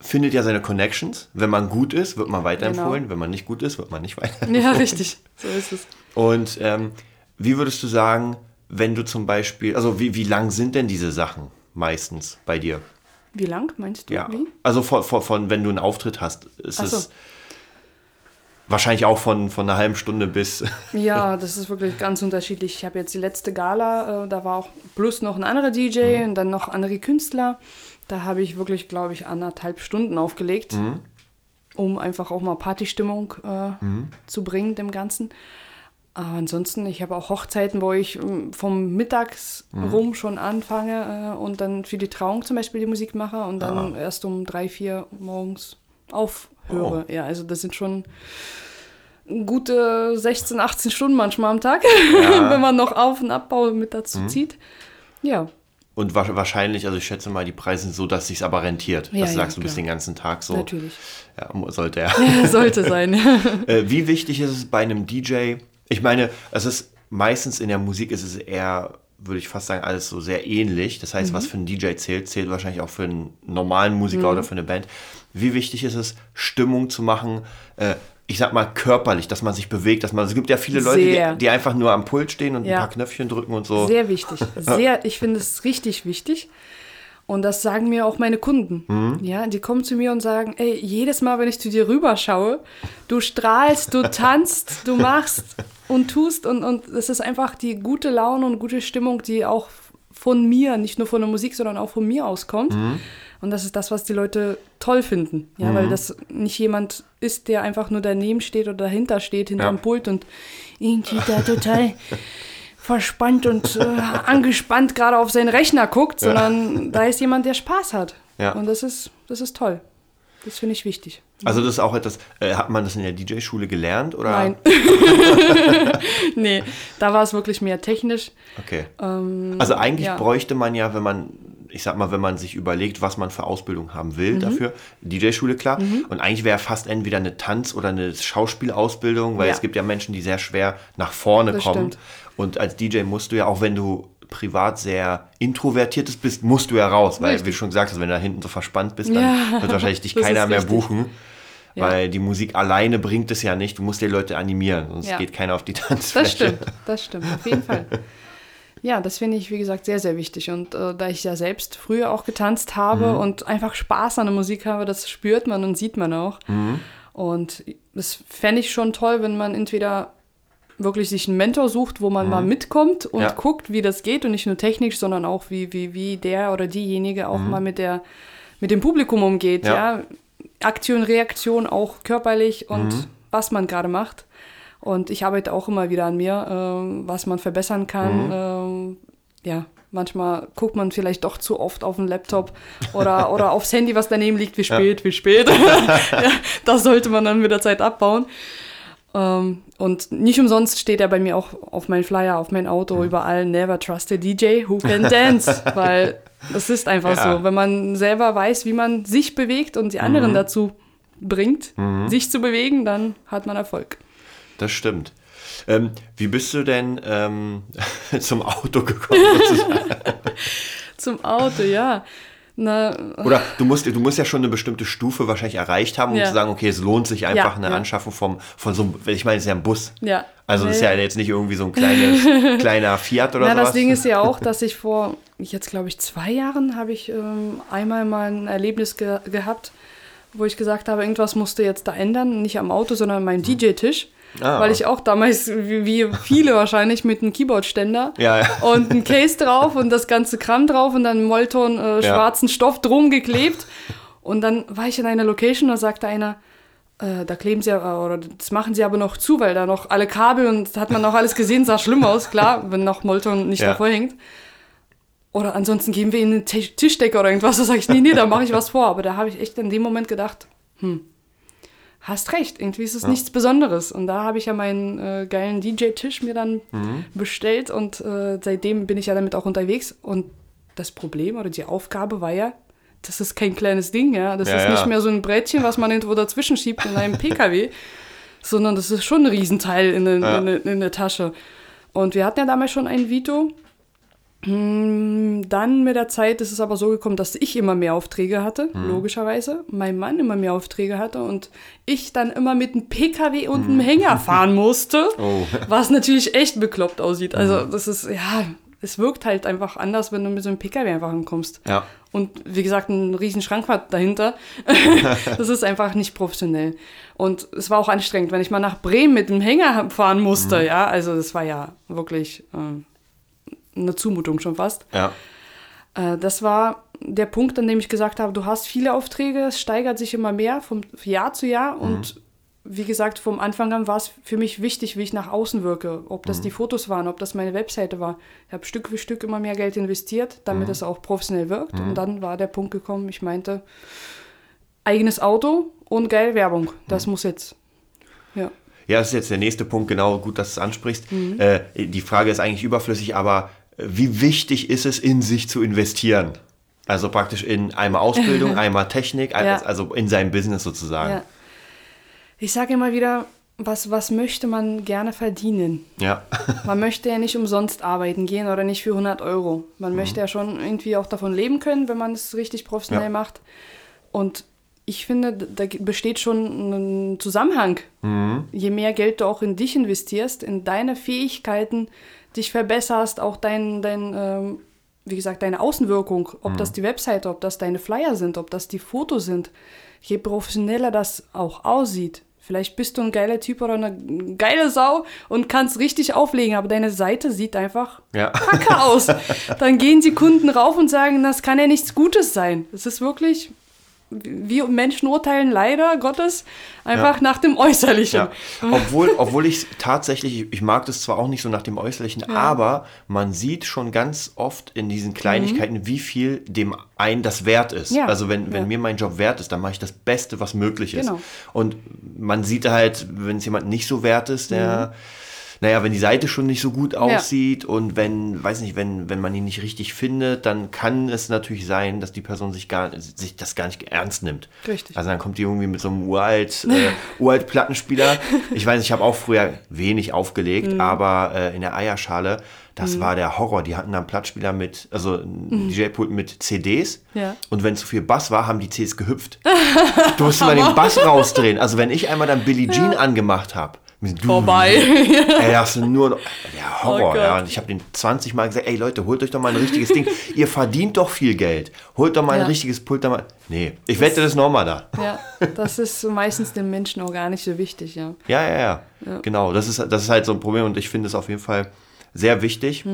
findet ja seine Connections. Wenn man gut ist, wird man weiterempfohlen. Genau. Wenn man nicht gut ist, wird man nicht weiterempfohlen. ja, richtig. So ist es. Und ähm, wie würdest du sagen, wenn du zum Beispiel, also wie, wie lang sind denn diese Sachen? meistens bei dir? Wie lang meinst du? Ja. Wie? Also von, von, von wenn du einen Auftritt hast, ist so. es wahrscheinlich auch von, von einer halben Stunde bis. (laughs) Ja, das ist wirklich ganz unterschiedlich. Ich habe jetzt die letzte Gala, äh, da war auch plus noch ein anderer DJ Mhm. und dann noch andere Künstler. Da habe ich wirklich, glaube ich, anderthalb Stunden aufgelegt, Mhm. um einfach auch mal Partystimmung äh, zu bringen dem Ganzen. Aber ansonsten, ich habe auch Hochzeiten, wo ich ähm, vom Mittags Mhm. rum schon anfange äh, und dann für die Trauung zum Beispiel die Musik mache und dann erst um drei, vier morgens aufhöre. Ja, also das sind schon gute 16, 18 Stunden manchmal am Tag, (laughs) wenn man noch Auf- und Abbau mit dazu Mhm. zieht. Ja, Und wa wahrscheinlich, also ich schätze mal, die Preise sind so, dass sich aber rentiert. Ja, das ja, sagst du bis den ganzen Tag so. natürlich. Ja, sollte er. (laughs) Sollte sein. (laughs) Äh, wie wichtig ist es bei einem DJ? Ich meine, es ist meistens in der Musik ist es eher, würde ich fast sagen, alles so sehr ähnlich. Das heißt, Mhm. was für einen DJ zählt, zählt wahrscheinlich auch für einen normalen Musiker Mhm. oder für eine Band. Wie wichtig ist es, Stimmung zu machen? Äh, ich sag mal körperlich, dass man sich bewegt, dass man. Es gibt ja viele Leute, die, die einfach nur am Pult stehen und Ja. ein paar Knöpfchen drücken und so. Sehr wichtig. (laughs) Sehr, ich finde es richtig wichtig. Und das sagen mir auch meine Kunden. Mhm. Ja, die kommen zu mir und sagen, ey, jedes Mal, wenn ich zu dir rüberschaue, du strahlst, du tanzt, du machst und tust und, und es ist einfach die gute Laune und gute Stimmung, die auch von mir, nicht nur von der Musik, sondern auch von mir auskommt. Mhm. Und das ist das, was die Leute toll finden. Ja, weil das nicht jemand ist, der einfach nur daneben steht oder dahinter steht, hinterm Ja. Pult und irgendwie da total (laughs) verspannt und äh, angespannt gerade auf seinen Rechner guckt, sondern da ist jemand, der Spaß hat. Ja. Und das ist, das ist toll. Das finde ich wichtig. Also das ist auch etwas, äh, hat man das in der DJ-Schule gelernt? Oder? Nein. (laughs) nee, da war es wirklich mehr technisch. Okay. Ähm, Also eigentlich ja. bräuchte man ja, wenn man, ich sag mal, wenn man sich überlegt, was man für Ausbildung haben Mhm. will dafür, DJ-Schule klar. Und eigentlich wäre fast entweder eine Tanz- oder eine Schauspielausbildung, weil Ja. es gibt ja Menschen, die sehr schwer nach vorne Das kommen. stimmt. Und als DJ musst du ja, auch wenn du privat sehr introvertiertes bist, musst du ja raus, weil, Richtig. wie du schon gesagt hast, wenn du da hinten so verspannt bist, dann Ja, wird wahrscheinlich dich (laughs) keiner mehr richtig. buchen. Ja. Weil die Musik alleine bringt es ja nicht. Du musst die Leute animieren, sonst Ja. geht keiner auf die Tanzfläche. Das stimmt, das stimmt, auf jeden Fall. (laughs) Ja, das finde ich, wie gesagt, sehr, sehr wichtig. Und äh, da ich ja selbst früher auch getanzt habe Mhm. und einfach Spaß an der Musik habe, das spürt man und sieht man auch. Mhm. Und das fände ich schon toll, wenn man entweder wirklich sich einen Mentor sucht, wo man mal mitkommt und Mhm. Ja. guckt, wie das geht und nicht nur technisch, sondern auch wie, wie, wie der oder diejenige auch mal mit, der, mit dem Publikum umgeht. Mhm. Ja. Ja. Aktion, Reaktion auch körperlich und Mhm. was man gerade macht. Und ich arbeite auch immer wieder an mir, ähm, was man verbessern kann. Ähm, ja, manchmal guckt man vielleicht doch zu oft auf den Laptop oder, oder aufs Handy, was daneben liegt, wie spät, wie spät. (laughs) ja, das sollte man dann mit der Zeit abbauen. Ähm, und nicht umsonst steht er bei mir auch auf meinem Flyer, auf mein Auto, überall Never trust a DJ who can (laughs) dance. Weil es ist einfach Ja. so. Wenn man selber weiß, wie man sich bewegt und die anderen dazu bringt, sich zu bewegen, dann hat man Erfolg. Das stimmt. Ähm, wie bist du denn ähm, (laughs) zum Auto gekommen? (laughs) Zum Auto, ja. Na, Oder du musst, du musst ja schon eine bestimmte Stufe wahrscheinlich erreicht haben, um Ja. zu sagen, okay, es lohnt sich einfach Ja, eine ja. Anschaffung vom, von so einem, ich meine, es ist ja ein Bus. ja. Also es ist ja jetzt nicht irgendwie so ein kleines, (laughs) kleiner Fiat oder Na, sowas. das Ding ist ja auch, (laughs) dass ich vor, jetzt glaube ich, zwei Jahren habe ich ähm, einmal mal ein Erlebnis ge gehabt, wo ich gesagt habe, irgendwas musste jetzt da ändern, nicht am Auto, sondern an meinem DJ-Tisch. Ah. Weil ich auch damals, wie, viele wahrscheinlich, mit einem Keyboard-Ständer Ja, ja. und ein Case drauf und das ganze Kram drauf und dann Molton äh, schwarzen Stoff drum geklebt. Und dann war ich in einer Location, da sagte einer, äh, da kleben sie aber, oder das machen sie aber noch zu, weil da noch alle Kabel und hat man noch alles gesehen, sah schlimm aus, klar, wenn noch Molton nicht davor hängt. Oder ansonsten geben wir ihnen eine Tisch Tischdecke oder irgendwas. Da sage ich, nee, nee, da mache ich was vor. Aber da habe ich echt in dem Moment gedacht, hm, hast recht, irgendwie ist es nichts Besonderes. Und da habe ich ja meinen äh, geilen DJ-Tisch mir dann Mhm. bestellt und äh, seitdem bin ich ja damit auch unterwegs. Und das Problem oder die Aufgabe war ja, das ist kein kleines Ding, ja. Das Ja, ist ja. nicht mehr so ein Brettchen, was man irgendwo dazwischen schiebt in einem PKW, (laughs) sondern das ist schon ein Riesenteil in, der- Ja. in, der- in der Tasche. Und wir hatten ja damals schon ein Vito. Hm, Dann mit der Zeit ist es aber so gekommen, dass ich immer mehr Aufträge hatte, Mhm. logischerweise. Mein Mann immer mehr Aufträge hatte und ich dann immer mit einem PKW und einem Mhm. Hänger (laughs) fahren musste, Oh. was natürlich echt bekloppt aussieht. Also das ist, ja, es wirkt halt einfach anders, wenn du mit so einem PKW einfach ankommst. Ja. Und wie gesagt, ein riesen Schrankwart dahinter. (laughs) das ist einfach nicht professionell. Und es war auch anstrengend, wenn ich mal nach Bremen mit dem Hänger fahren musste. Mhm. Ja, also das war ja wirklich äh, eine Zumutung schon fast. Ja. Äh, das war der Punkt, an dem ich gesagt habe, du hast viele Aufträge, es steigert sich immer mehr vom Jahr zu Jahr und wie gesagt, vom Anfang an war es für mich wichtig, wie ich nach außen wirke. Ob das die Fotos waren, ob das meine Webseite war. Ich habe Stück für Stück immer mehr Geld investiert, damit es auch professionell wirkt. Und dann war der Punkt gekommen, ich meinte, eigenes Auto und geile Werbung. Das muss jetzt. Ja. Ja, das ist jetzt der nächste Punkt, genau, gut, dass du es ansprichst. Mhm. Äh, die Frage ist eigentlich überflüssig, aber wie wichtig ist es, in sich zu investieren? Also praktisch in einmal Ausbildung, (laughs) einmal Technik, Ja. also in sein Business sozusagen. ja. Ich sage immer wieder, was, was möchte man gerne verdienen? Ja. (laughs) Man möchte ja nicht umsonst arbeiten gehen oder nicht für 100 Euro. Man Mhm. möchte ja schon irgendwie auch davon leben können, wenn man es richtig professionell Ja. macht. Und ich finde, da besteht schon ein Zusammenhang. Mhm. Je mehr Geld du auch in dich investierst, in deine Fähigkeiten, dich verbesserst, auch dein, dein ähm, wie gesagt, deine Außenwirkung, ob Mhm. das die Webseite, ob das deine Flyer sind, ob das die Fotos sind, je professioneller das auch aussieht. Vielleicht bist du ein geiler Typ oder eine geile Sau und kannst richtig auflegen, aber deine Seite sieht einfach Ja. kacke aus. (laughs) Dann gehen die Kunden rauf und sagen, das kann ja nichts Gutes sein. Es ist wirklich, wir Menschen urteilen leider Gottes einfach nach dem Äußerlichen. Ja, obwohl, obwohl ich tatsächlich, ich mag das zwar auch nicht so nach dem Äußerlichen, aber man sieht schon ganz oft in diesen Kleinigkeiten, wie viel dem einen das wert ist. Mhm. Ja, Also wenn, wenn ja. mir mein Job wert ist, dann mache ich das Beste, was möglich ist. Genau. Und man sieht halt, wenn es jemand nicht so wert ist, der, Mhm. Naja, wenn die Seite schon nicht so gut aussieht und wenn, weiß nicht, wenn, wenn man ihn nicht richtig findet, dann kann es natürlich sein, dass die Person sich gar sich das gar nicht ernst nimmt. Richtig. Also dann kommt die irgendwie mit so einem uralt, äh, (laughs) uralt Plattenspieler. Ich weiß, ich habe auch früher wenig aufgelegt, aber äh, in der Eierschale, das war der Horror. Die hatten dann einen Plattenspieler mit, also ein DJ-Pult mit CDs. Ja. Und wenn zu viel Bass war, haben die CDs gehüpft. (laughs) Du musst mal den Bass rausdrehen. Also wenn ich einmal dann Billie Jean angemacht habe, Vorbei. (laughs) Ey, hast du nur der Horror, Oh ja. Und ich habe den 20 Mal gesagt, ey Leute, holt euch doch mal ein richtiges Ding. (laughs) Ihr verdient doch viel Geld. Holt doch mal Ja. ein richtiges Pult mal. Nee, ich wette das nochmal da. ja, das ist so meistens den Menschen auch gar nicht so wichtig, ja. Ja, ja, ja. Genau, das ist, das ist halt so ein Problem und ich finde es auf jeden Fall sehr wichtig,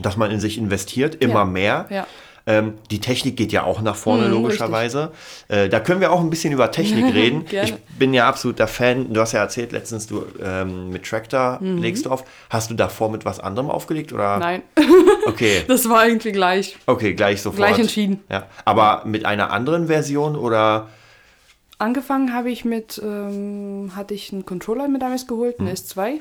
dass man in sich investiert, immer Mhm. Ja. mehr. Ja. Ähm, die Technik geht ja auch nach vorne, Mhm, logischerweise. Äh, da können wir auch ein bisschen über Technik (laughs) reden. Ich bin ja absoluter Fan. Du hast ja erzählt letztens, du ähm, mit Tractor legst du auf. Hast du davor mit was anderem aufgelegt? Oder? Mhm. Nein, (laughs) Okay, (laughs) das war irgendwie gleich. okay, gleich sofort. Gleich entschieden. Ja. Aber mit einer anderen Version oder? Angefangen habe ich mit, ähm, hatte ich einen Controller mir damals geholt, einen S2.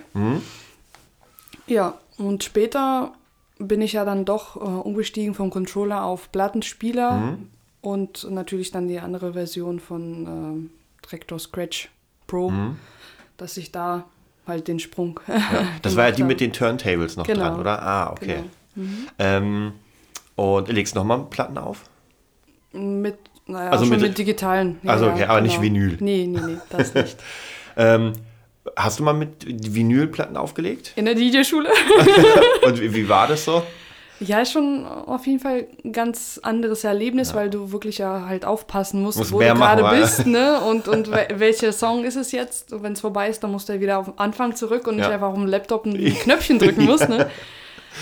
Ja, und später bin ich ja dann doch äh, umgestiegen vom Controller auf Plattenspieler und natürlich dann die andere Version von ähm, Traktor Scratch Pro, dass ich da halt den Sprung. (laughs) Das war ja die mit den Turntables noch Genau. dran, oder? Ah, okay. Genau. Ähm, und legst nochmal Platten auf? Mit, naja, Also also mit- mit, digitalen. Also okay, aber nicht Vinyl. Nee, nee, nee, das nicht. (laughs) Ähm, hast du mal mit Vinylplatten aufgelegt? In der DJ-Schule? (laughs) Und wie, wie war das so? Ja, ist schon auf jeden Fall ein ganz anderes Erlebnis, weil du wirklich ja halt aufpassen musst, Musst wo du gerade bist, ne? (laughs) Und, und we- welcher Song ist es jetzt? Wenn es vorbei ist, dann musst du ja wieder auf den Anfang zurück und nicht Ja. einfach auf dem Laptop ein (laughs) Knöpfchen drücken musst, ne?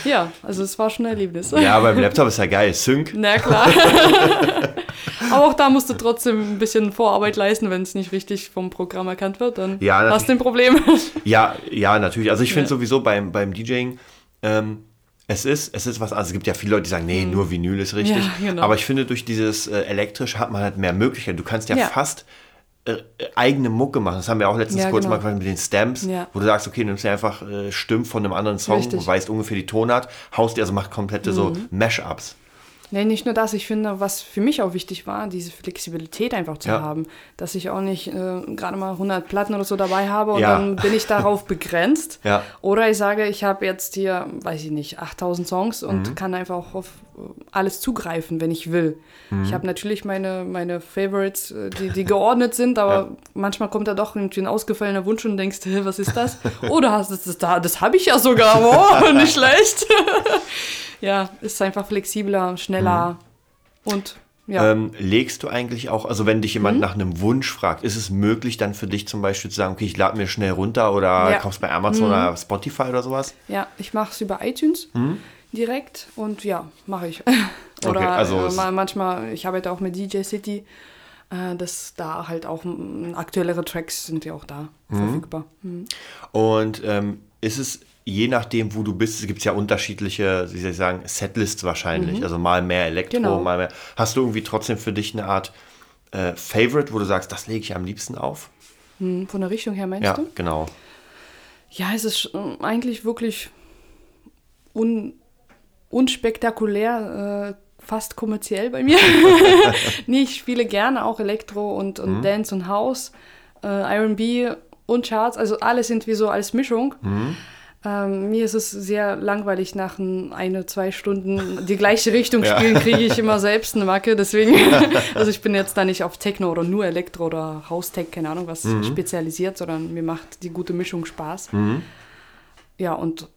Ja, also es war schon ein Erlebnis. Ja, beim Laptop ist ja geil. Sync. (laughs) Na klar. (laughs) Aber auch da musst du trotzdem ein bisschen Vorarbeit leisten, wenn es nicht richtig vom Programm erkannt wird, dann Ja, hast du ein Problem. (laughs) Ja, ja, natürlich. Also ich finde Ja. sowieso beim, beim DJing, ähm, es ist, es ist was, also es gibt ja viele Leute, die sagen, nee, nur Vinyl ist richtig. Mhm. Ja, genau. Aber ich finde, durch dieses äh, elektrisch hat man halt mehr Möglichkeiten. Du kannst ja, fast eigene Mucke machen. Das haben wir auch letztens Ja, kurz genau. mal gemacht mit den Stamps, Ja. wo du sagst, okay, du nimmst dir einfach äh, Stimmen von einem anderen Song, Richtig. Mhm. weißt ungefähr die Tonart, haust dir, also macht komplette so Mashups. Nee, nicht nur das. Ich finde, was für mich auch wichtig war, diese Flexibilität einfach zu Ja. haben. Dass ich auch nicht äh, gerade mal 100 Platten oder so dabei habe und Ja. dann bin ich (laughs) darauf begrenzt. Ja. Oder ich sage, ich habe jetzt hier, weiß ich nicht, 8000 Songs und Mhm. kann einfach auf alles zugreifen, wenn ich will. Mhm. Ich habe natürlich meine, meine Favorites, äh, die, die geordnet sind, aber manchmal kommt da doch irgendwie ein ausgefallener Wunsch und denkst, "Hä, was ist das? Oh, du hast das, das, da- das habe ich ja sogar. Oh, (laughs) nicht schlecht. (laughs) ja, ist einfach flexibler, schneller und ja. Ähm, legst du eigentlich auch, also wenn dich Mhm. jemand nach einem Wunsch fragt, ist es möglich dann für dich zum Beispiel zu sagen, okay, ich lade mir schnell runter oder Ja. Mhm. kaufst bei Amazon oder Spotify oder sowas? Ja, ich mache es über iTunes direkt und ja, mache ich. (laughs) Oder Okay, also äh, manchmal, ich arbeite auch mit DJ City, äh, dass da halt auch aktuellere Tracks sind ja auch da verfügbar. Mhm. Und ähm, ist es, je nachdem, wo du bist, gibt es ja unterschiedliche, wie soll ich sagen, Setlists wahrscheinlich. Also mal mehr Elektro, Mhm. Genau. mal mehr. Hast du irgendwie trotzdem für dich eine Art äh, Favorite, wo du sagst, das lege ich am liebsten auf? Hm, Von der Richtung her meinst Ja, du? genau. Ja, es ist äh, eigentlich wirklich un unspektakulär, äh, fast kommerziell bei mir. (laughs) (laughs) nee, ich spiele gerne auch Elektro und, und Dance und House, äh, R&B und Charts, also alles irgendwie so als Mischung. Ähm, mir ist es sehr langweilig, nach ein, eine, zwei Stunden die gleiche (laughs) Richtung Ja. spielen, kriege ich immer (laughs) selbst eine Macke. Deswegen, (laughs) also ich bin jetzt da nicht auf Techno oder nur Elektro oder House-Tech, keine Ahnung was, spezialisiert, sondern mir macht die gute Mischung Spaß. Ja, und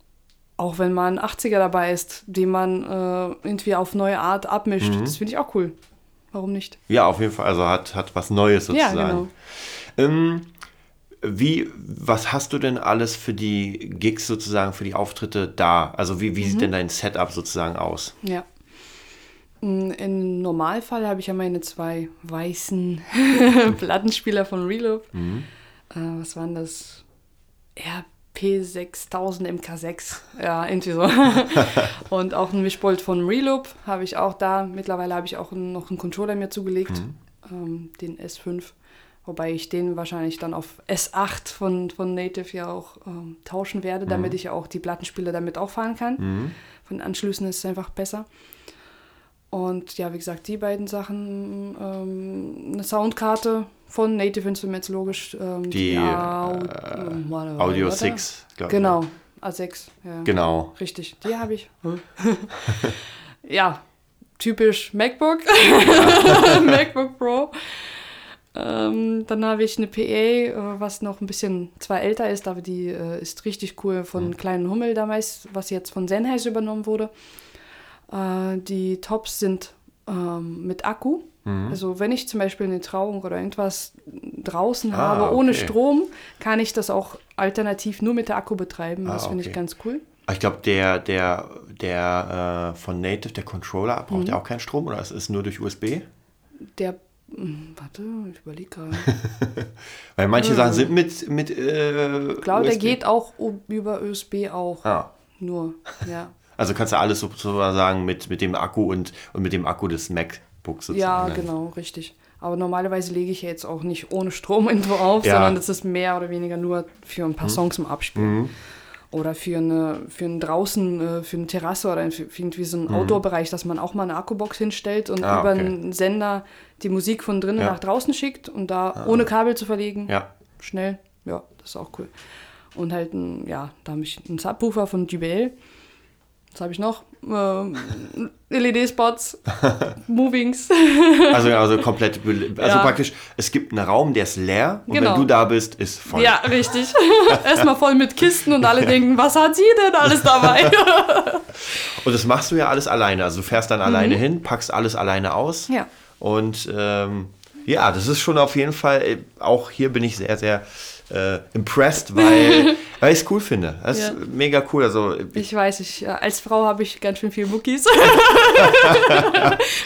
auch wenn mal ein 80er dabei ist, den man äh, irgendwie auf neue Art abmischt, das finde ich auch cool. Warum nicht? Ja, auf jeden Fall. Also hat, hat was Neues Ja, sozusagen. genau. Ähm, wie, was hast du denn alles für die Gigs sozusagen, für die Auftritte da? Also wie, wie Mhm. sieht denn dein Setup sozusagen aus? Ja. Mm, Im Normalfall habe ich ja meine zwei weißen (laughs) Plattenspieler von Reloop. Äh, was waren das? RP6000 MK6. Ja, irgendwie so. (laughs) Und auch ein Mischpult von Reloop habe ich auch da. Mittlerweile habe ich auch noch einen Controller mir zugelegt, ähm, den S5. Wobei ich den wahrscheinlich dann auf S8 von, von Native ja auch ähm, tauschen werde, damit ich ja auch die Plattenspieler damit auch fahren kann. Von den Anschlüssen ist es einfach besser. Und ja, wie gesagt, die beiden Sachen, ähm, eine Soundkarte von Native Instruments, logisch. Ähm, Die, Au- äh, warte, Audio warte. 6, glaube ich. Genau, A6. Ja. Genau. Richtig, die habe ich. (laughs) ja, typisch MacBook. (laughs) (laughs) MacBook Pro. Ähm, dann habe ich eine PA, äh, was noch ein bisschen zwar älter ist, aber die äh, ist richtig cool von Kleinen Hummel damals, was jetzt von Sennheiser übernommen wurde. Äh, die Tops sind ähm, mit Akku. Also wenn ich zum Beispiel eine Trauung oder irgendwas draußen Ah, habe ohne okay. Strom, kann ich das auch alternativ nur mit der Akku betreiben. Das Ah, finde ich ganz cool. Ich glaube, der, der, der äh, von Native, der Controller, braucht Mhm. ja auch keinen Strom oder es ist nur durch USB? Der, warte, ich überlege gerade. (laughs) Weil manche Sachen sind mit, mit äh, Ich glaube, der USB. geht auch über USB auch. Ah. Nur, ja. (laughs) Also kannst du alles so- sozusagen mit, mit dem Akku und, und mit dem Akku des MacBooks sozusagen. Ja, genau, richtig. Aber normalerweise lege ich ja jetzt auch nicht ohne Strom (laughs) irgendwo auf, Ja. Mhm. sondern das ist mehr oder weniger nur für ein paar Songs zum Abspielen. Oder für eine, für ein draußen, äh, für eine Terrasse oder für irgendwie so einen Outdoor-Bereich, dass man auch mal eine Akkubox hinstellt und Mhm. Ah, über okay. einen Sender die Musik von drinnen Ja. Ah. nach draußen schickt und da ohne Kabel zu verlegen. Ja. Schnell. Ja, das ist auch cool. Und halt, ein, ja, da habe ich einen Subwoofer von JBL. Was habe ich noch? Ähm, LED-Spots, (laughs) Movings. Also, also komplett, also Ja. praktisch, es gibt einen Raum, der ist leer und Genau. wenn du da bist, ist voll. Ja, richtig. (laughs) Erstmal voll mit Kisten und alle denken, was hat sie denn alles dabei? (laughs) Und das machst du ja alles alleine. Also du fährst dann alleine hin, packst alles alleine aus. Mhm. Ja. Und ähm, ja, das ist schon auf jeden Fall, äh, auch hier bin ich sehr, sehr äh, impressed, weil, (laughs) weil ich es cool finde. Das Ja. ist mega cool. Also Ich weiß, ich, als Frau habe ich ganz schön viel Muckis. (laughs)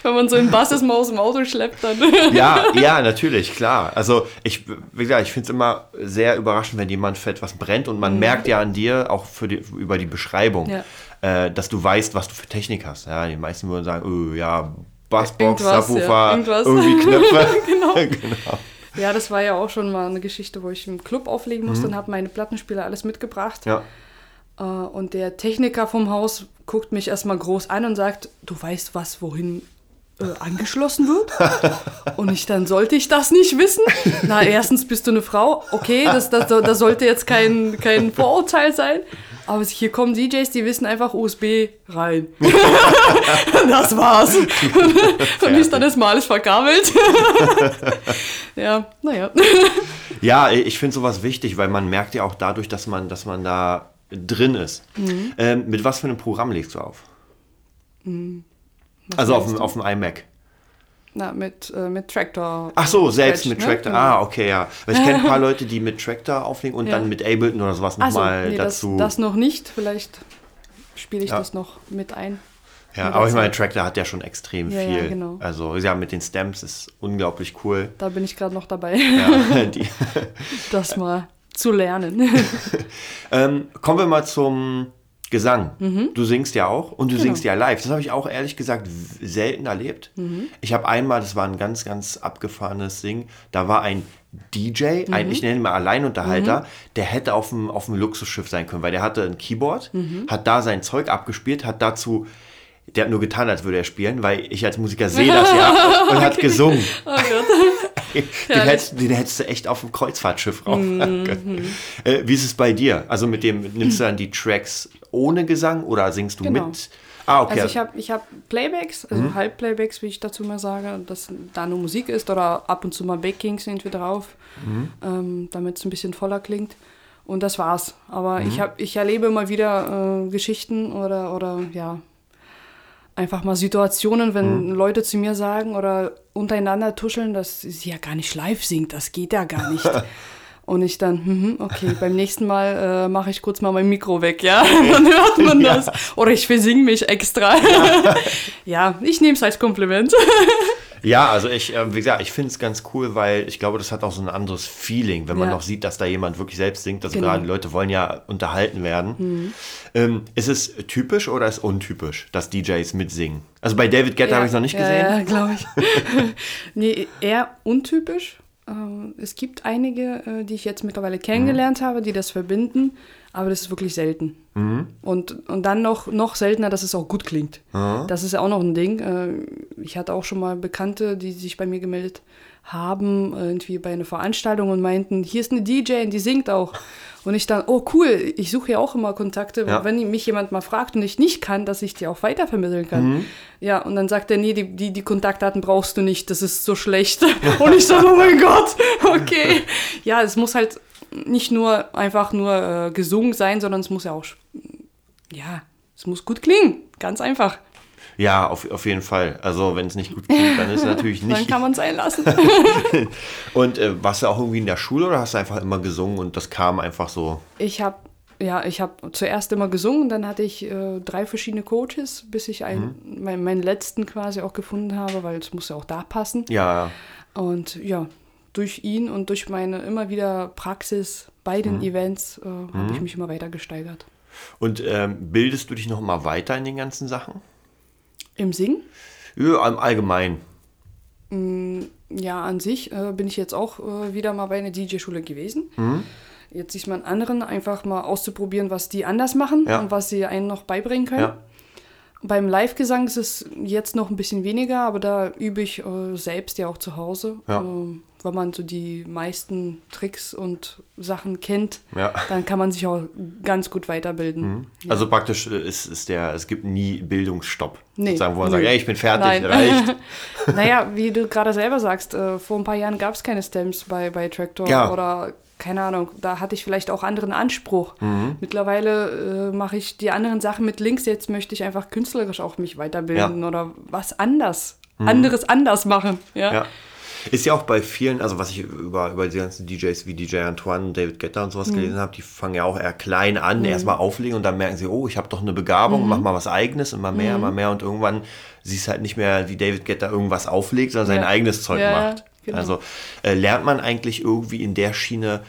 Wenn man so einen Bassismaus im Auto schleppt, dann. (laughs) ja, ja, natürlich, klar. Also ich, wie gesagt, ich finde es immer sehr überraschend, wenn jemand für etwas brennt und man merkt ja an dir, auch für die, über die Beschreibung, Mhm. Ja. äh, dass du weißt, was du für Technik hast. Ja, die meisten würden sagen, oh, ja, Bassbox, Irgendwas, Subwoofer, ja, irgendwie Knöpfe. genau. genau. (laughs) Ja, das war ja auch schon mal eine Geschichte, wo ich im Club auflegen musste und habe meine Plattenspieler alles mitgebracht. Ja. Äh, Und der Techniker vom Haus guckt mich erstmal groß an und sagt, du weißt was, wohin äh, angeschlossen wird? Und ich dann, sollte ich das nicht wissen? Na, erstens bist du eine Frau, okay, das, das, das sollte jetzt kein, kein Vorurteil sein. Aber hier kommen DJs, die wissen einfach USB rein. (laughs) das war's. Und ist dann erstmal alles verkabelt. (laughs) ja, naja. Ja, ich finde sowas wichtig, weil man merkt ja auch dadurch, dass man, dass man da drin ist. Mhm. Ähm, mit was für einem Programm legst du auf? Also auf, dem- auf dem iMac. Na, mit, äh, mit Tractor. Ach so, selbst Scratch, mit ne? Tractor. Ah, okay, ja. Weil ich kenne ein paar Leute, die mit Tractor auflegen und Ja. dann mit Ableton oder sowas Also, nochmal nee, das, dazu. das noch nicht. Vielleicht spiele ich Ja. das noch mit ein. ja, aber ich meine. Tractor hat ja schon extrem Ja, ja, viel. genau. Also ja, mit den Stamps ist unglaublich cool. Da bin ich gerade noch dabei, Ja, (laughs) das mal zu lernen. (laughs) ähm, kommen wir mal zum Gesang. Du singst ja auch und du Mhm. Genau. singst ja live. Das habe ich auch ehrlich gesagt selten erlebt. Mhm. Ich habe einmal, das war ein ganz, ganz abgefahrenes Sing, da war ein DJ, Mhm. ein, ich nenne ihn mal Alleinunterhalter, der hätte auf dem, auf dem Luxusschiff sein können, weil der hatte ein Keyboard, Mhm. hat da sein Zeug abgespielt, hat dazu, der hat nur getan, als würde er spielen, weil ich als Musiker sehe das ja (laughs) und hat gesungen. Oh. (laughs) Den hättest, den hättest du echt auf dem Kreuzfahrtschiff rauf. (laughs) äh, wie ist es bei dir? Also mit dem, nimmst du dann die Tracks ohne Gesang oder singst du Genau. mit? Ah, okay. Also ich habe ich hab Playbacks, also Halbplaybacks, wie ich dazu mal sage, dass da nur Musik ist oder ab und zu mal Backings sind wir drauf, ähm, damit es ein bisschen voller klingt. Und das war's. Aber ich, hab, ich erlebe immer wieder äh, Geschichten oder, oder ja, einfach mal Situationen, wenn Leute zu mir sagen oder untereinander tuscheln, dass sie ja gar nicht live singt, das geht ja gar nicht. (laughs) Und ich dann, mhm, okay, (laughs) beim nächsten Mal äh, mache ich kurz mal mein Mikro weg, ja? (laughs) (laughs) dann hört man das. Oder ich versing mich extra. ja, ich nehme es als Kompliment. ja, also ich, äh, wie gesagt, ich finde es ganz cool, weil ich glaube, das hat auch so ein anderes Feeling, wenn man Ja. noch sieht, dass da jemand wirklich selbst singt. Also Genau. gerade Leute wollen ja unterhalten werden. Ähm, ist es typisch oder ist untypisch, dass DJs mitsingen? Also bei David Guetta habe ich es noch nicht ja, gesehen. Ja, glaube ich. nee, eher untypisch. Ähm, Es gibt einige, äh, die ich jetzt mittlerweile kennengelernt habe, die das verbinden, aber das ist wirklich selten. Mhm. Und, und dann noch, noch seltener, dass es auch gut klingt. Das ist auch noch ein Ding. Äh, Ich hatte auch schon mal Bekannte, die sich bei mir gemeldet haben, irgendwie bei einer Veranstaltung und meinten, hier ist eine DJ und die singt auch. Und ich dann, oh cool, ich suche ja auch immer Kontakte, Ja. wenn mich jemand mal fragt und ich nicht kann, dass ich die auch weitervermitteln kann. Mhm. Ja, und dann sagt er, nee, die, die, die Kontaktdaten brauchst du nicht, das ist so schlecht. (laughs) (laughs) Und ich sage, oh mein Gott, (laughs) okay. Ja, es muss halt nicht nur einfach nur äh, gesungen sein, sondern es muss ja auch, ja, es muss gut klingen, ganz einfach. Ja, auf, auf jeden Fall. Also wenn es nicht gut klingt, dann ist es (laughs) natürlich Dann nicht. kann man es einlassen. (laughs) Und äh, warst du auch irgendwie in der Schule oder hast du einfach immer gesungen und das kam einfach so? Ich habe ja, ich habe zuerst immer gesungen, dann hatte ich äh, drei verschiedene Coaches, bis ich einen, mein, meinen letzten quasi auch gefunden habe, weil es muss ja auch da passen. Ja, Und ja, durch ihn und durch meine immer wieder Praxis bei den Events äh, habe ich mich immer weiter gesteigert. Und ähm, bildest du dich noch mal weiter in den ganzen Sachen? Im Singen? Ja, im Allgemeinen. Ja, an sich äh, bin ich jetzt auch äh, wieder mal bei einer DJ-Schule gewesen. Mhm. Jetzt sich mal anderen einfach mal auszuprobieren, was die anders machen Ja. und was sie einen noch beibringen können. Ja. Beim Live-Gesang ist es jetzt noch ein bisschen weniger, aber da übe ich äh, selbst ja auch zu Hause, Ja. ähm, weil man so die meisten Tricks und Sachen kennt. Ja. Dann kann man sich auch ganz gut weiterbilden. Also praktisch äh, ist, ist der, es gibt nie Bildungsstopp. Nee, Sozusagen, wo man nö. sagt, ey, ich bin fertig, Nein. reicht. (laughs) Naja, wie du gerade selber sagst, äh, vor ein paar Jahren gab es keine Stamps bei, bei Tractor Ja. oder keine Ahnung, da hatte ich vielleicht auch anderen Anspruch. Mhm. Mittlerweile äh, mache ich die anderen Sachen mit Links, jetzt möchte ich einfach künstlerisch auch mich weiterbilden oder was anders, anderes anders machen. Ja. Mhm. Ist ja auch bei vielen, also was ich über, über die ganzen DJs wie DJ Antoine, David Guetta und Mhm. sowas gelesen habe, die fangen ja auch eher klein an, erstmal auflegen und dann merken sie, oh, ich habe doch eine Begabung, Mhm. mach mal was eigenes, immer mehr, immer mehr und irgendwann siehst du halt nicht mehr, wie David Guetta irgendwas auflegt, sondern sein Ja. eigenes Zeug Ja, macht. genau. Also äh, lernt man eigentlich irgendwie in der Schiene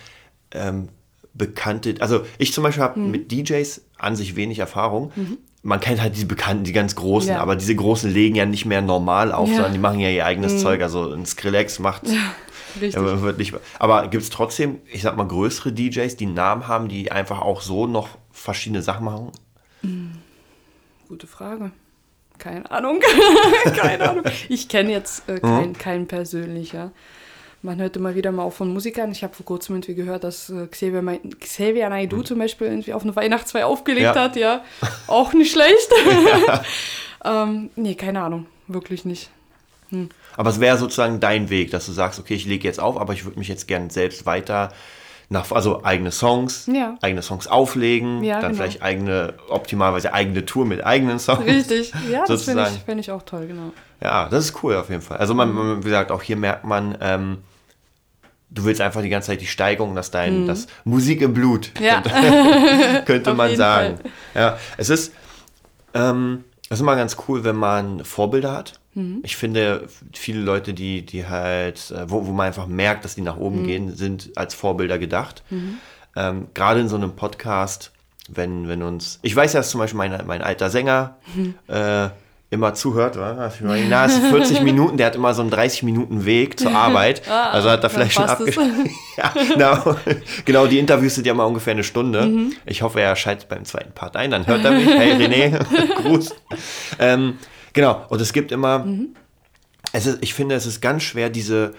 ähm, bekannte, also ich zum Beispiel habe Mhm. mit DJs an sich wenig Erfahrung. Man kennt halt die Bekannten, die ganz Großen, Ja. aber diese Großen legen ja nicht mehr normal auf, Ja. Mhm. sondern die machen ja ihr eigenes Zeug. Also ein Skrillex macht ja, wird nicht, aber gibt es trotzdem, ich sag mal, größere DJs, die einen Namen haben, die einfach auch so noch verschiedene Sachen machen? Gute Frage. Keine Ahnung. (laughs) Keine Ahnung. Ich kenne jetzt äh, keinen kein persönlicher. Man hört immer wieder mal auch von Musikern. Ich habe vor kurzem irgendwie gehört, dass äh, Xavier, Ma- Xavier Naidoo Mhm. zum Beispiel irgendwie auf eine Weihnachtsfeier aufgelegt Ja. hat. Ja, (laughs) auch nicht schlecht. (laughs) ähm, nee, keine Ahnung. Wirklich nicht. Aber es wäre sozusagen dein Weg, dass du sagst, okay, ich lege jetzt auf, aber ich würde mich jetzt gern selbst weiter nach, also eigene Songs, Ja. eigene Songs auflegen, Ja, dann genau. vielleicht eigene, optimalerweise eigene Tour mit eigenen Songs. Richtig. Ja, das finde ich, find ich auch toll, genau. Ja, das ist cool auf jeden Fall. Also man, man wie gesagt, auch hier merkt man, ähm, du willst einfach die ganze Zeit die Steigerung, dass dein, das Musik im Blut, Mhm. Ja. (laughs) könnte Auf man sagen. Ja, es ist, ähm, es ist immer ganz cool, wenn man Vorbilder hat. Mhm. Ich finde, viele Leute, die, die halt, äh, wo, wo man einfach merkt, dass die nach Mhm. oben gehen, sind als Vorbilder gedacht. Ähm, Gerade in so einem Podcast, wenn, wenn uns, ich weiß ja, dass zum Beispiel mein, mein alter Sänger Mhm. (laughs) äh, immer zuhört, meine, na, es ist (laughs) 40 Minuten, der hat immer so einen 30 Minuten Weg zur Arbeit. (laughs) Ah, also hat er vielleicht schon abgeschlossen. (laughs) ja, genau. genau, die Interviews sind ja mal ungefähr eine Stunde. Mhm. Ich hoffe, er schaltet beim zweiten Part ein, dann hört er mich. Hey René, Gruß. Ähm, genau, und es gibt immer, Mhm. es ist, ich finde, es ist ganz schwer, diese,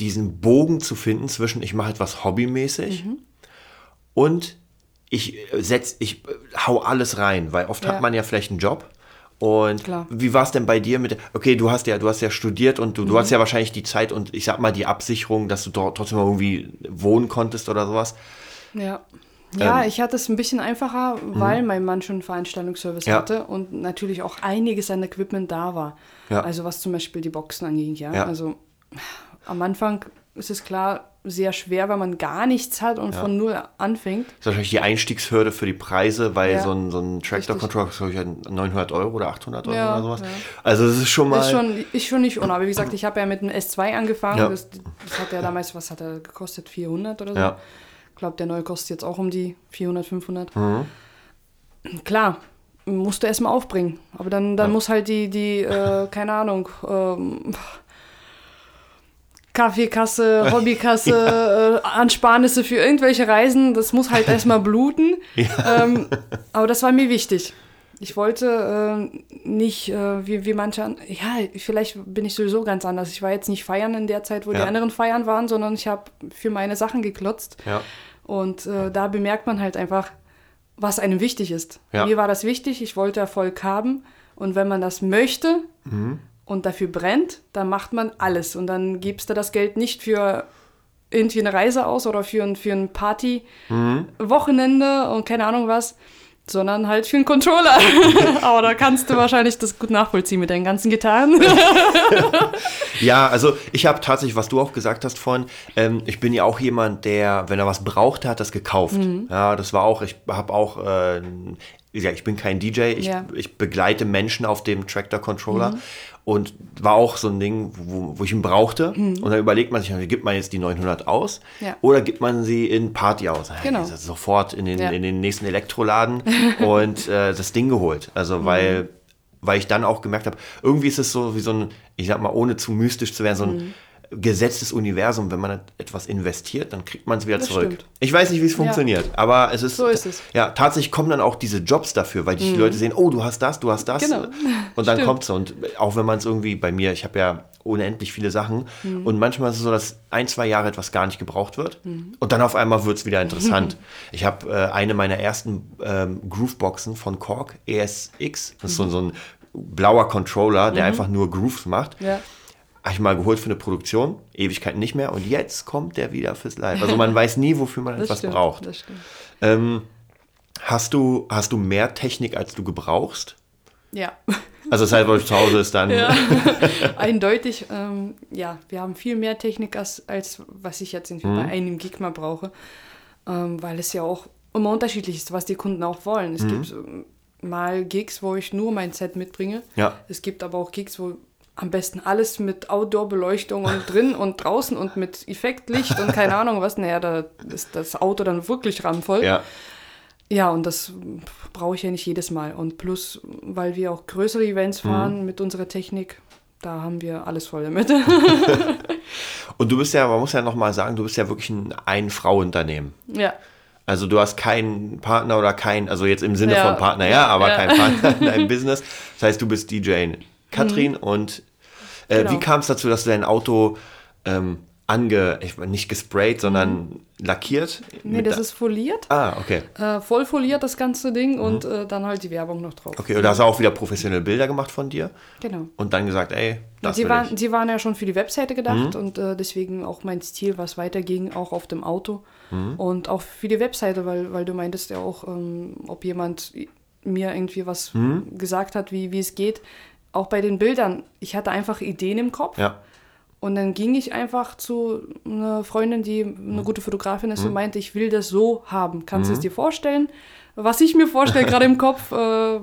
diesen Bogen zu finden zwischen, ich mache etwas hobbymäßig Mhm. und ich setz, ich äh, hau alles rein, weil oft Ja. hat man ja vielleicht einen Job. Und Klar. wie war es denn bei dir mit, okay, du hast ja, du hast ja studiert und du, Mhm. du hast ja wahrscheinlich die Zeit und ich sag mal die Absicherung, dass du dort trotzdem irgendwie wohnen konntest oder sowas. Ja. Ja, Ähm. ich hatte es ein bisschen einfacher, weil mein Mann schon einen Veranstaltungsservice Ja. hatte und natürlich auch einiges an Equipment da war. Ja. Also was zum Beispiel die Boxen anging, ja. Ja. Also am Anfang ist es klar sehr schwer, weil man gar nichts hat und von null anfängt. Das ist wahrscheinlich die Einstiegshürde für die Preise, weil Ja. so ein, so ein Tractor-Controller kostet glaub ich, 900 Euro oder 800 Euro Ja, oder sowas. ja. Also das ist schon mal... Ist schon, ist schon nicht ohne. Aber wie gesagt, ich habe ja mit dem S2 angefangen. Ja. Das, das hat ja damals, was hat er gekostet? 400 oder so? Ja. Ich glaube, der neue kostet jetzt auch um die 400, 500. Mhm. Klar, musst du erstmal aufbringen. Aber dann, dann Ja. muss halt die, die äh, keine Ahnung, ähm, Kaffeekasse, (laughs) Hobbykasse, äh, Ansparnisse für irgendwelche Reisen, das muss halt (laughs) erstmal bluten. Ähm, aber das war mir wichtig. Ich wollte äh, nicht, äh, wie, wie manche, an- ja, vielleicht bin ich sowieso ganz anders. Ich war jetzt nicht feiern in der Zeit, wo Ja. die anderen feiern waren, sondern ich habe für meine Sachen geklotzt. Ja. Und äh, da bemerkt man halt einfach, was einem wichtig ist. Ja. Mir war das wichtig, ich wollte Erfolg haben. Und wenn man das möchte Mhm. Und dafür brennt, dann macht man alles. Und dann gibst du das Geld nicht für irgendwie eine Reise aus oder für ein, für ein Party-Wochenende und keine Ahnung was, sondern halt für einen Controller. (laughs) Aber da kannst du wahrscheinlich das gut nachvollziehen mit deinen ganzen Gitarren. (laughs) Ja, also ich habe tatsächlich, was du auch gesagt hast vorhin, ähm, ich bin ja auch jemand, der, wenn er was braucht, hat das gekauft. Mhm. Ja, das war auch, ich habe auch, äh, gesagt, ich bin kein DJ, ich, Ja. Mhm. ich begleite Menschen auf dem Tractor Controller und war auch so ein Ding, wo, wo ich ihn brauchte. Und dann überlegt man sich, gibt man jetzt die 900 aus Mhm. Ja. oder gibt man sie in Party aus? Genau. Also sofort in den, Ja. in den nächsten Elektroladen (laughs) und äh, das Ding geholt. Also weil weil ich dann auch gemerkt habe, irgendwie ist es so wie so ein, ich sag mal, ohne zu mystisch zu werden, so ein gesetztes Universum. Wenn man etwas investiert, dann kriegt man es wieder Das zurück. stimmt. Ich weiß nicht, wie es funktioniert, aber es ist, So ist es. Ja, tatsächlich kommen dann auch diese Jobs dafür, weil die Leute sehen, oh, du hast das, du hast das. Genau. (laughs) Und dann kommt es. Und auch wenn man es irgendwie, bei mir, ich habe ja unendlich viele Sachen Mhm. und manchmal ist es so, dass ein, zwei Jahre etwas gar nicht gebraucht wird und dann auf einmal wird es wieder interessant. (laughs) ich habe äh, eine meiner ersten ähm, Grooveboxen von Korg, ESX, das ist so, so ein blauer Controller, der einfach nur Grooves macht. Mhm. ja. Habe ich mal geholt für eine Produktion, Ewigkeiten nicht mehr und jetzt kommt der wieder fürs Live. Also man (laughs) weiß nie, wofür man etwas stimmt, braucht. Ähm, hast, du, hast du mehr Technik, als du gebrauchst? Ja. Also das heißt, weil du zu Hause ist dann... Ja, (laughs) eindeutig. Ähm, ja, wir haben viel mehr Technik, als, als was ich jetzt irgendwie bei einem Gig mal brauche. Ähm, weil es ja auch immer unterschiedlich ist, was die Kunden auch wollen. Es gibt ähm, mal Gigs, wo ich nur mein Set mitbringe. Ja. Es gibt aber auch Gigs, wo am besten alles mit Outdoor-Beleuchtung und drin und draußen und mit Effektlicht und keine (laughs) Ahnung was. Naja, da ist das Auto dann wirklich ramvoll. ja. Ja, und das brauche ich ja nicht jedes Mal. Und plus, weil wir auch größere Events fahren mit unserer Technik, da haben wir alles voll damit. (laughs) Und du bist ja, man muss ja nochmal sagen, du bist ja wirklich ein Ein-Frau-Unternehmen. ja. Also du hast keinen Partner oder kein, also jetzt im Sinne Ja. von Partner, ja, aber Ja. kein Partner in deinem Business. Das heißt, du bist DJ Katrin und äh, Genau. wie kam es dazu, dass du dein Auto ähm, ange, ich, nicht gesprayt, sondern lackiert. Nee, das da- ist foliert. Ah, okay. Äh, voll foliert das ganze Ding und äh, dann halt die Werbung noch drauf. Mhm. Okay, und da hast du auch wieder professionelle Bilder gemacht von dir Genau. und dann gesagt, ey, das die, will waren, ich. Mhm. die waren ja schon für die Webseite gedacht und äh, deswegen auch mein Stil, was weiterging, auch auf dem Auto. Mhm. Und auch für die Webseite, weil, weil du meintest ja auch, ähm, ob jemand mir irgendwie was Mhm. gesagt hat, wie, wie es geht. Auch bei den Bildern, ich hatte einfach Ideen im Kopf. Ja, Und dann ging ich einfach zu einer Freundin, die Mhm. eine gute Fotografin ist und meinte, ich will das so haben. Kannst du es dir vorstellen? Was ich mir vorstelle, gerade im Kopf, äh,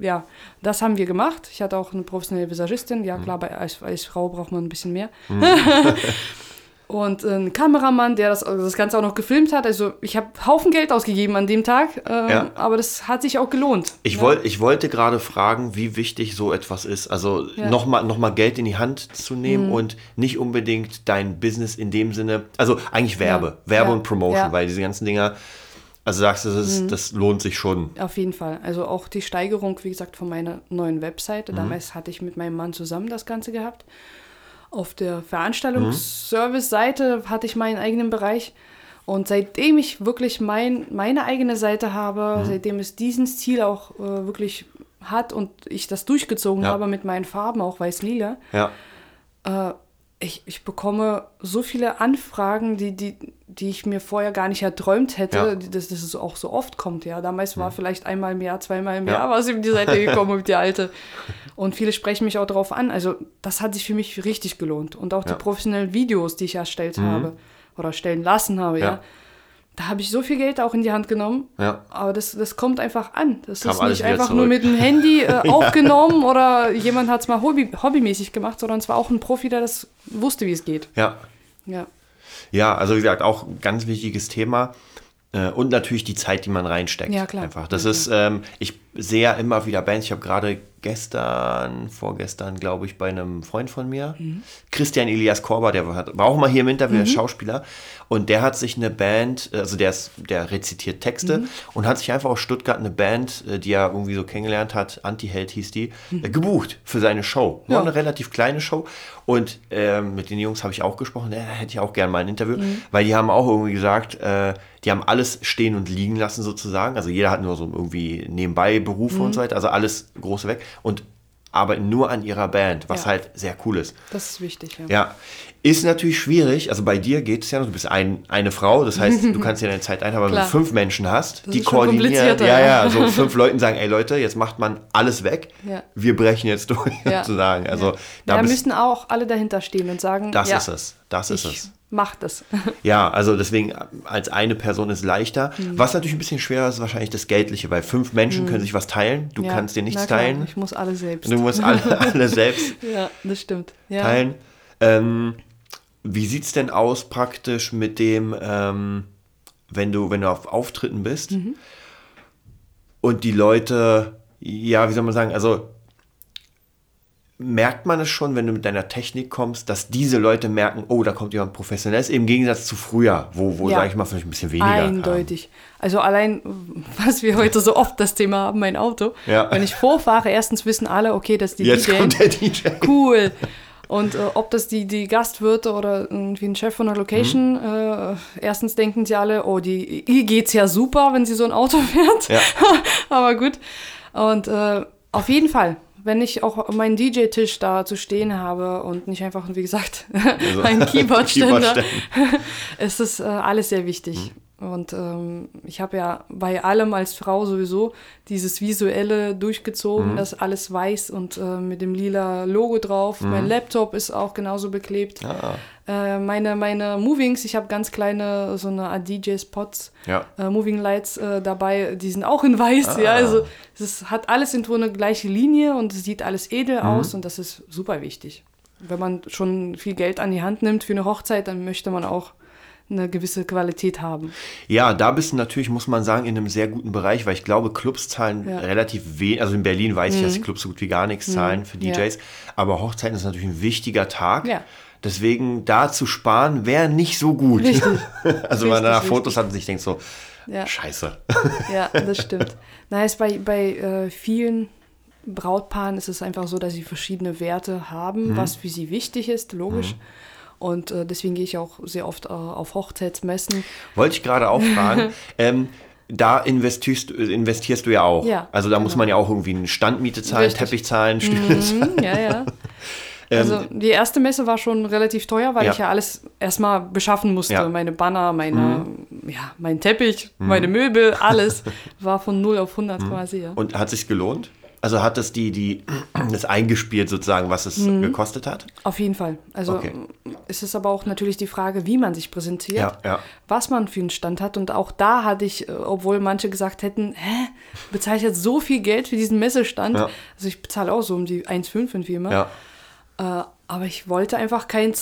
ja, das haben wir gemacht. Ich hatte auch eine professionelle Visagistin. Mhm. Ja, klar, bei, als, als Frau braucht man ein bisschen mehr. (laughs) und einen Kameramann, der das, also das Ganze auch noch gefilmt hat. Also ich habe Haufen Geld ausgegeben an dem Tag, ähm, Ja. aber das hat sich auch gelohnt. Ich, Ja. wollt, ich wollte gerade fragen, wie wichtig so etwas ist. Also Ja. Mhm. nochmal noch mal Geld in die Hand zu nehmen und nicht unbedingt dein Business in dem Sinne, also eigentlich Werbe, Ja. Werbe und Promotion. Mhm. weil diese ganzen Dinger, also sagst du, das, ist, das lohnt sich schon. Auf jeden Fall. Also auch die Steigerung, wie gesagt, von meiner neuen Webseite. Mhm. Damals hatte ich mit meinem Mann zusammen das Ganze gehabt. Auf der Veranstaltungsservice-Seite hatte ich meinen eigenen Bereich. Und seitdem ich wirklich mein, meine eigene Seite habe, Mhm. seitdem es diesen Stil auch äh, wirklich hat und ich das durchgezogen Ja. habe mit meinen Farben, auch weiß-lila, Ja, ich, ich bekomme so viele Anfragen, die, die, die ich mir vorher gar nicht erträumt hätte, Ja. dass, dass es auch so oft kommt. Ja, damals war vielleicht einmal im Jahr, zweimal im Ja. Jahr was in die Seite (laughs) gekommen mit die alte. Und viele sprechen mich auch darauf an. Also das hat sich für mich richtig gelohnt. Und auch Ja. Mhm. die professionellen Videos, die ich erstellt habe oder stellen lassen habe, ja. Ja. Da habe ich so viel Geld auch in die Hand genommen. ja. Aber das, das kommt einfach an. Das Kam ist nicht einfach zurück. nur mit dem Handy (laughs) äh, aufgenommen oder jemand hat es mal hobby, hobbymäßig gemacht, sondern es war auch ein Profi, der das wusste, wie es geht. ja. Ja. Ja, also wie gesagt, auch ein ganz wichtiges Thema. Äh, Und natürlich die Zeit, die man reinsteckt. Ja, klar. Einfach. Das Ja, ist, ähm, ich sehe ja immer wieder Bands. Ich habe gerade gestern, vorgestern, glaube ich, bei einem Freund von mir, Mhm. Christian Elias Korber, der war, war auch mal hier im Interview, der ist Schauspieler. Und der hat sich eine Band, also der, ist, der rezitiert Texte Mhm. und hat sich einfach aus Stuttgart eine Band, äh, die er irgendwie so kennengelernt hat, Anti-Held hieß die, äh, gebucht für seine Show. War Mhm. Ja. eine relativ kleine Show. Und ähm, mit den Jungs habe ich auch gesprochen, da hätte ich auch gerne mal ein Interview, Mhm. weil die haben auch irgendwie gesagt, äh, die haben alles stehen und liegen lassen sozusagen. Also jeder hat nur so irgendwie nebenbei Berufe Mhm. und so weiter, also alles große weg und arbeiten nur an ihrer Band, was Ja. halt sehr cool ist. Das ist wichtig, ja. Ja, ist natürlich schwierig. Also bei dir geht es ja du bist ein, eine Frau, das heißt, du kannst ja deine Zeit einhalten, aber wenn du fünf Menschen hast, Das die koordinieren. Ja, ja, ja. so fünf Leuten sagen, ey Leute, jetzt macht man alles weg. Ja. Wir brechen jetzt durch, sozusagen. Also da müssen auch alle dahinter stehen und sagen, das ja, ist es. Das ist ich es. Mach das. (laughs) Ja, also deswegen als eine Person ist leichter. Mhm. Was natürlich ein bisschen schwerer ist, ist wahrscheinlich das Geldliche, weil fünf Menschen können sich was teilen. Du Mhm. Ja, kannst dir nichts klar, teilen. Ich muss alle selbst. Du musst alle, (laughs) alle selbst ja, das stimmt. Ja. teilen. Ähm, wie sieht es denn aus praktisch mit dem, ähm, wenn du, wenn du auf Auftritten bist Mhm. und die Leute, ja, wie soll man sagen, also merkt man es schon, wenn du mit deiner Technik kommst, dass diese Leute merken, oh, da kommt jemand Professionelles, im Gegensatz zu früher, wo, wo Ja. sage ich mal, vielleicht ein bisschen weniger. Eindeutig. Also allein, was wir heute so oft das Thema haben, mein Auto. Ja. Wenn ich vorfahre, erstens wissen alle, okay, das ist die Jetzt DJ. kommt der DJ. Cool. Und äh, ob das die, die Gastwirte oder irgendwie ein Chef von der Location, Mhm. äh, erstens denken sie alle, oh, die, ihr geht's ja super, wenn sie so ein Auto fährt. Ja. (laughs) Aber gut. Und äh, auf jeden Fall, wenn ich auch meinen DJ-Tisch da zu stehen habe und nicht einfach, wie gesagt, (laughs) einen (laughs) Keyboard-Ständer, Keyboard-Ständer. (laughs) ist es äh, alles sehr wichtig. Und ähm, ich habe ja bei allem als Frau sowieso dieses Visuelle durchgezogen, das alles weiß und äh, mit dem lila Logo drauf. Mein Laptop ist auch genauso beklebt. Ah, Äh, meine, meine Movings, ich habe ganz kleine, so eine DJ-Spots, ja. äh, Moving Lights äh, dabei, die sind auch in weiß, ja. Ah. Also es ist, hat alles irgendwo eine gleiche Linie und es sieht alles edel Mhm. aus und das ist super wichtig. Wenn man schon viel Geld an die Hand nimmt für eine Hochzeit, dann möchte man auch eine gewisse Qualität haben. Ja, da bist du natürlich, muss man sagen, in einem sehr guten Bereich, weil ich glaube, Clubs zahlen Ja. Mhm. relativ wenig. Also in Berlin weiß ich, dass die Clubs so gut wie gar nichts zahlen für Ja. DJs. Aber Hochzeiten ist natürlich ein wichtiger Tag. Ja. Deswegen da zu sparen wäre nicht so gut. Richtig. (laughs) also wenn man danach Richtig, Fotos hat und sich denkt so, Ja. scheiße. Ja, (laughs) das stimmt. Na, ist bei, bei äh, vielen Brautpaaren ist es einfach so, dass sie verschiedene Werte haben, Mhm. was für sie wichtig ist, logisch. Und äh, deswegen gehe ich auch sehr oft äh, auf Hochzeitsmessen. Wollte ich gerade auch fragen. (laughs) ähm, da investierst, investierst du ja auch. Ja, also da muss genau. man ja auch irgendwie eine Standmiete zahlen, Richtig. Teppich zahlen, Stühle zahlen. Mhm, (laughs) ja, ja. (laughs) Also die erste Messe war schon relativ teuer, weil Ähm, Ja. ich ja alles erstmal beschaffen musste. Ja. Mhm. Meine Banner, meine, ja, mein Teppich, meine Möbel, alles war von 0 auf 100 quasi. Ja. Und hat sich's gelohnt? Also hat das die, die, (clears throat) das eingespielt sozusagen, was es Mhm. gekostet hat? Auf jeden Fall. Also Okay. es ist aber auch natürlich die Frage, wie man sich präsentiert, Ja, ja. was man für einen Stand hat. Und auch da hatte ich, äh, obwohl manche gesagt hätten, hä, bezahle ich jetzt so viel Geld für diesen Messestand? Ja. Also ich bezahle auch so um die 1,5 irgendwie immer. Äh, aber ich wollte einfach keinen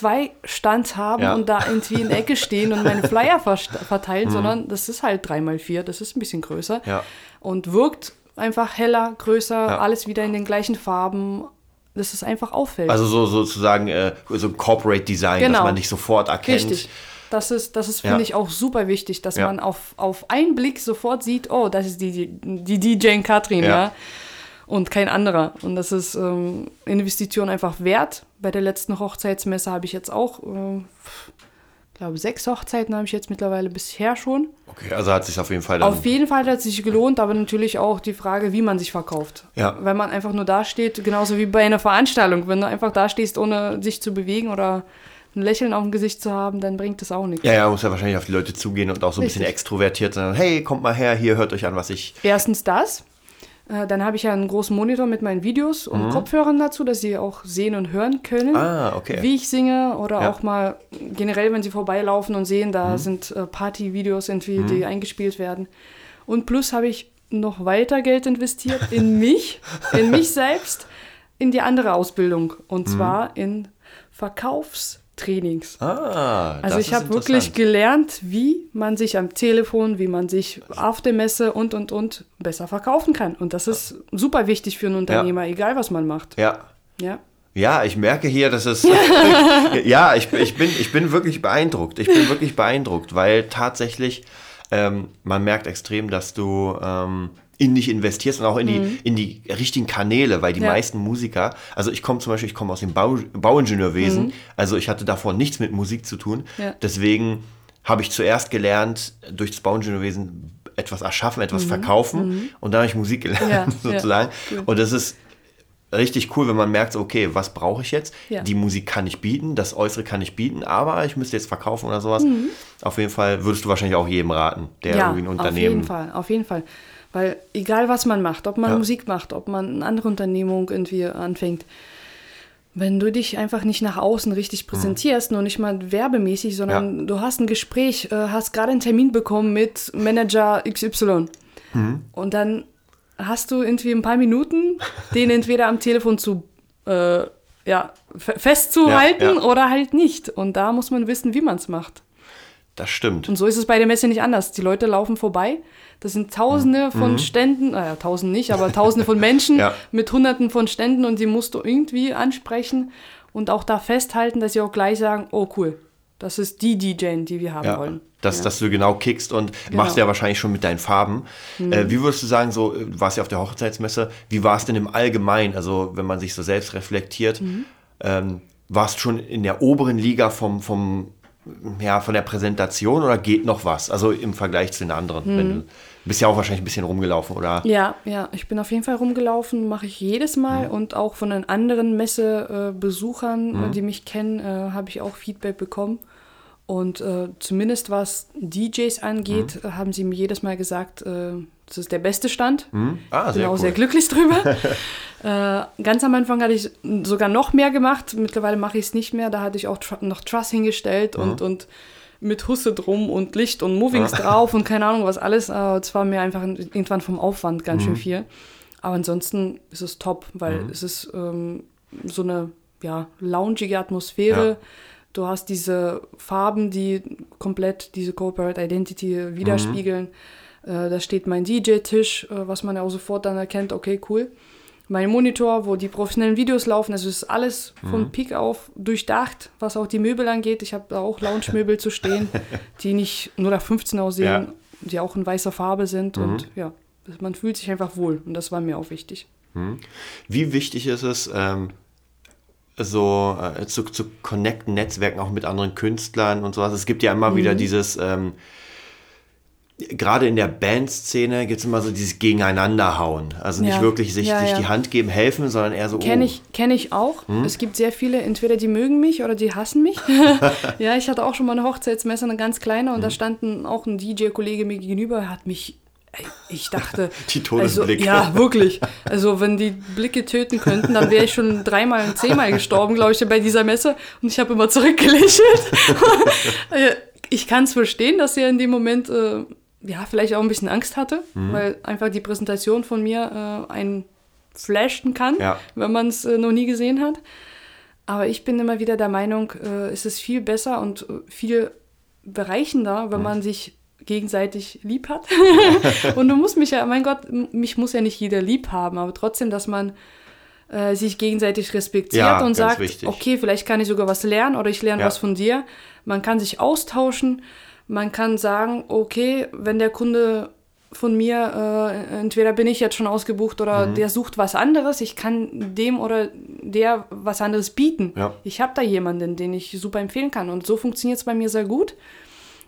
2x2-Stand haben und da irgendwie in der Ecke stehen und meine Flyer verteilen, (laughs) sondern das ist halt 3x4, das ist ein bisschen größer Mhm. Und wirkt einfach heller, größer, Ja. alles wieder in den gleichen Farben, dass es einfach auffällt. Also so sozusagen äh, so ein Corporate Design, dass Genau. man dich sofort erkennt. Richtig. Das ist, das ist Ja. finde ich, auch super wichtig, dass Ja. man auf, auf einen Blick sofort sieht, oh, das ist die, die, die DJ Katrin, Ja. ja. Und kein anderer. Und das ist ähm, Investition einfach wert. Bei der letzten Hochzeitsmesse habe ich jetzt auch, äh, glaube sechs Hochzeiten habe ich jetzt mittlerweile bisher schon. Okay, also hat sich auf jeden Fall. Auf jeden Fall hat es sich gelohnt, aber natürlich auch die Frage, wie man sich verkauft. Ja. Wenn man einfach nur dasteht, genauso wie bei einer Veranstaltung, wenn du einfach dastehst, ohne sich zu bewegen oder ein Lächeln auf dem Gesicht zu haben, dann bringt das auch nichts. ja, ja, muss ja wahrscheinlich auf die Leute zugehen und auch so ein bisschen Richtig. extrovertiert sein. Hey, kommt mal her, hier hört euch an, was ich. Erstens das. Äh, Dann habe ich ja einen großen Monitor mit meinen Videos und Kopfhörern dazu, dass sie auch sehen und hören können, Mhm. Ah, okay. wie ich singe oder Ja. auch mal generell, wenn sie vorbeilaufen und sehen, Mhm. da sind äh, Party-Videos irgendwie, die eingespielt werden. Und plus habe ich noch weiter Geld investiert in (laughs) mich, in mich selbst, in die andere Ausbildung und Mhm. zwar in Verkaufstrainings. Ah, Also ich habe wirklich gelernt, wie man sich am Telefon, wie man sich auf der Messe und und und besser verkaufen kann. Und das ist super wichtig für einen Unternehmer, egal was man macht. Ja. Ja. Ja, ich merke hier, dass es. (laughs) ja, ich, ich, bin, ich bin wirklich beeindruckt. Ich bin wirklich beeindruckt, weil tatsächlich ähm, man merkt extrem, dass du ähm, in dich investierst und auch in, die, in die richtigen Kanäle, weil die Mhm. Ja. meisten Musiker, also ich komme zum Beispiel, ich komme aus dem Bau, Bauingenieurwesen, also ich hatte davor nichts mit Musik zu tun. Mhm. Ja. Deswegen habe ich zuerst gelernt, durch das Bauingenieurwesen etwas erschaffen, etwas verkaufen und dann habe ich Musik gelernt, Mhm. (laughs) Ja, sozusagen. Und das ist richtig cool, wenn man merkt, okay, was brauche ich jetzt? Ja. Die Musik kann ich bieten, das Äußere kann ich bieten, aber ich müsste jetzt verkaufen oder sowas. Auf jeden Fall würdest du wahrscheinlich auch jedem raten, der Mhm. ja, irgendwie ein auf jeden Unternehmen. Fall, auf jeden Fall. Weil egal was man macht, ob man Ja. Musik macht, ob man eine andere Unternehmung irgendwie anfängt, wenn du dich einfach nicht nach außen richtig präsentierst, nur nicht mal werbemäßig, sondern du hast ein Gespräch, äh, hast gerade einen Termin bekommen mit Manager XY und dann hast du irgendwie ein paar Minuten, den (laughs) entweder am Telefon zu äh, ja, fe- festzuhalten Ja, ja. oder halt nicht. Und da muss man wissen, wie man es macht. Das stimmt. Und so ist es bei der Messe nicht anders. Die Leute laufen vorbei. Das sind Tausende von Ständen, naja, Tausend nicht, aber Tausende von Menschen (laughs) Ja. mit Hunderten von Ständen und die musst du irgendwie ansprechen und auch da festhalten, dass sie auch gleich sagen: Oh, cool, das ist die DJ, die wir haben Ja, wollen. dass, ja. dass du genau kickst und machst Genau. ja wahrscheinlich schon mit deinen Farben. Mhm. Äh, wie würdest du sagen, so, äh, du warst ja auf der Hochzeitsmesse, wie war es denn im Allgemeinen, also wenn man sich so selbst reflektiert, Mhm. ähm, warst du schon in der oberen Liga vom, vom, ja, von der Präsentation oder geht noch was? Also im Vergleich zu den anderen. Wenn du bist ja auch wahrscheinlich ein bisschen rumgelaufen, oder? Ja, ja, ich bin auf jeden Fall rumgelaufen, mache ich jedes Mal Mhm. und auch von den anderen Messebesuchern, äh, die mich kennen, äh, habe ich auch Feedback bekommen. Und äh, zumindest was DJs angeht, Mhm. äh, haben sie mir jedes Mal gesagt, äh, das ist der beste Stand. Hm? Ah, bin sehr auch cool. sehr glücklich drüber. (laughs) äh, ganz am Anfang hatte ich sogar noch mehr gemacht. Mittlerweile mache ich es nicht mehr. Da hatte ich auch tr noch Truss hingestellt Mhm. und, und mit Husse drum und Licht und Movings (laughs) drauf und keine Ahnung was alles. Äh, Es war mir einfach irgendwann vom Aufwand ganz Mhm. schön viel. Aber ansonsten ist es top, weil es ist ähm, so eine ja, loungige Atmosphäre. Ja. Du hast diese Farben, die komplett diese Corporate Identity widerspiegeln. Äh, da steht mein DJ-Tisch, äh, was man ja auch sofort dann erkennt, okay, cool. Mein Monitor, wo die professionellen Videos laufen, also es ist alles von Peak auf durchdacht, was auch die Möbel angeht. Ich habe da auch Lounge-Möbel zu stehen, (laughs) die nicht nur nach 15 aussehen, Ja. die auch in weißer Farbe sind und ja, man fühlt sich einfach wohl und das war mir auch wichtig. Wie wichtig ist es, ähm, so äh, zu, zu connecten, Netzwerken auch mit anderen Künstlern und sowas. Es gibt ja immer wieder dieses, ähm, gerade in der Bandszene gibt es immer so dieses Gegeneinanderhauen. Also nicht Ja. wirklich sich, Ja, sich ja. die Hand geben, helfen, sondern eher so, Kenne oh, ich, kenn ich auch. Es gibt sehr viele, entweder die mögen mich oder die hassen mich. (laughs) ja, ich hatte auch schon mal eine Hochzeitsmesse, eine ganz kleine, und da standen auch ein DJ-Kollege mir gegenüber, er hat mich, ich dachte... (laughs) Die Todesblicke. Also, ja, wirklich. Also wenn die Blicke töten könnten, dann wäre ich schon dreimal und zehnmal gestorben, glaube ich, bei dieser Messe. Und ich habe immer zurückgelächelt. (laughs) Ich kann es verstehen, dass er in dem Moment... Äh, ja, vielleicht auch ein bisschen Angst hatte, Mhm. weil einfach die Präsentation von mir äh, einen flashen kann, Ja. wenn man es äh, noch nie gesehen hat. Aber ich bin immer wieder der Meinung, äh, es ist viel besser und äh, viel bereichender, wenn man sich gegenseitig lieb hat. (laughs) (laughs) und du musst mich ja, mein Gott, mich muss ja nicht jeder lieb haben, aber trotzdem, dass man äh, sich gegenseitig respektiert Ja, und sagt, wichtig. okay, vielleicht kann ich sogar was lernen oder ich lerne Ja. was von dir. Man kann sich austauschen, man kann sagen, okay, wenn der Kunde von mir, äh, entweder bin ich jetzt schon ausgebucht oder Mhm. der sucht was anderes, ich kann dem oder der was anderes bieten. Ja. Ich habe da jemanden, den ich super empfehlen kann und so funktioniert es bei mir sehr gut.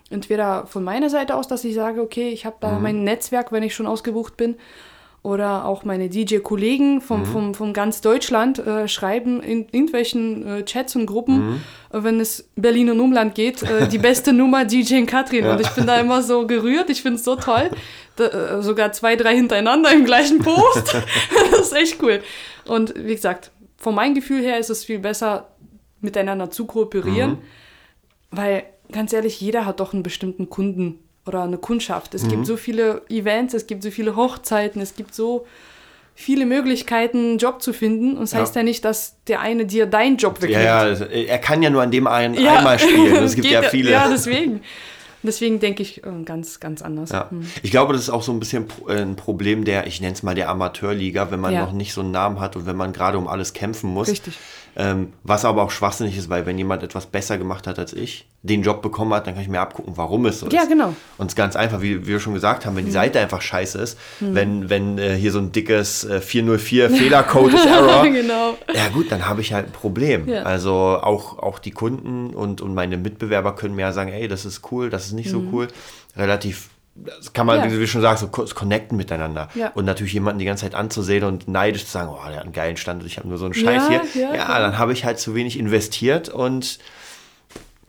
Entweder von meiner Seite aus, dass ich sage, okay, ich habe da Mhm. mein Netzwerk, wenn ich schon ausgebucht bin, oder auch meine DJ-Kollegen vom, Mhm. vom, von ganz Deutschland äh, schreiben in irgendwelchen äh, Chats und Gruppen, Mhm. äh, wenn es Berlin und Umland geht, äh, die beste (laughs) Nummer DJ in Katrin. Und ich bin da immer so gerührt, ich finde es so toll. Da, äh, sogar zwei, drei hintereinander im gleichen Post. (laughs) (laughs) das ist echt cool. Und wie gesagt, von meinem Gefühl her ist es viel besser, miteinander zu kooperieren, Mhm. weil ganz ehrlich, jeder hat doch einen bestimmten Kunden oder eine Kundschaft. Es Mhm. gibt so viele Events, es gibt so viele Hochzeiten, es gibt so viele Möglichkeiten, einen Job zu finden. Und das Ja. heißt ja nicht, dass der eine dir deinen Job Ja, wegnimmt. ja, das- er kann ja nur an dem einen Ja. einmal spielen. Es (laughs) gibt ja viele. Ja, deswegen. Deswegen denke ich äh, ganz, ganz anders. Ja. Hm. Ich glaube, das ist auch so ein bisschen äh, ein Problem der, ich nenne es mal der Amateurliga, wenn man Ja. noch nicht so einen Namen hat und wenn man gerade um alles kämpfen muss. Richtig. Ähm, was aber auch schwachsinnig ist, weil wenn jemand etwas besser gemacht hat als ich, den Job bekommen hat, dann kann ich mir abgucken, warum es so Ja, ist. genau. Mhm. Und es ist ganz einfach, wie wir schon gesagt haben, wenn die Seite einfach scheiße ist, wenn, wenn äh, hier so ein dickes äh, 404 (laughs) Fehlercode ist Error, (laughs) genau. ja gut, dann habe ich halt ein Problem. Ja. Also auch, auch die Kunden und, und meine Mitbewerber können mir ja sagen, ey, das ist cool, das ist nicht so cool. Relativ, das kann man. Ja. wie du schon sagst, so kurz connecten miteinander. Ja. Und natürlich jemanden die ganze Zeit anzusehen und neidisch zu sagen, oh, der hat einen geilen Stand und ich habe nur so einen Scheiß Ja, hier. ja, ja. dann habe ich halt zu wenig investiert und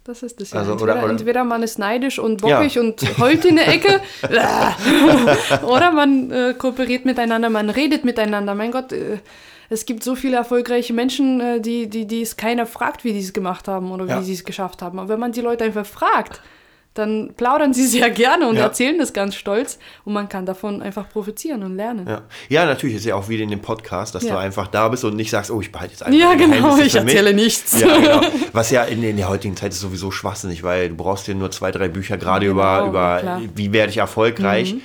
Das ist es ja. Also, entweder, oder- oder- entweder man ist neidisch und bockig und heult in der Ecke. (laughs) oder man äh, kooperiert miteinander, man redet miteinander. Mein Gott, äh, es gibt so viele erfolgreiche Menschen, äh, die, die, die es keiner fragt, wie die es gemacht haben oder wie sie es geschafft haben. Aber wenn man die Leute einfach fragt, dann plaudern sie (laughs) sehr gerne und Ja. erzählen das ganz stolz und man kann davon einfach profitieren und lernen. ja. Ja, natürlich ist ja auch wie in dem Podcast, dass Ja. du einfach da bist und nicht sagst, oh, ich behalte jetzt einfach Ja, genau, ich für mich. erzähle nichts. Ja, genau. (laughs) Was ja in, in der heutigen Zeit ist sowieso schwachsinnig, weil du brauchst dir nur zwei, drei Bücher gerade Genau, über, über klar. Mhm. wie werde ich erfolgreich.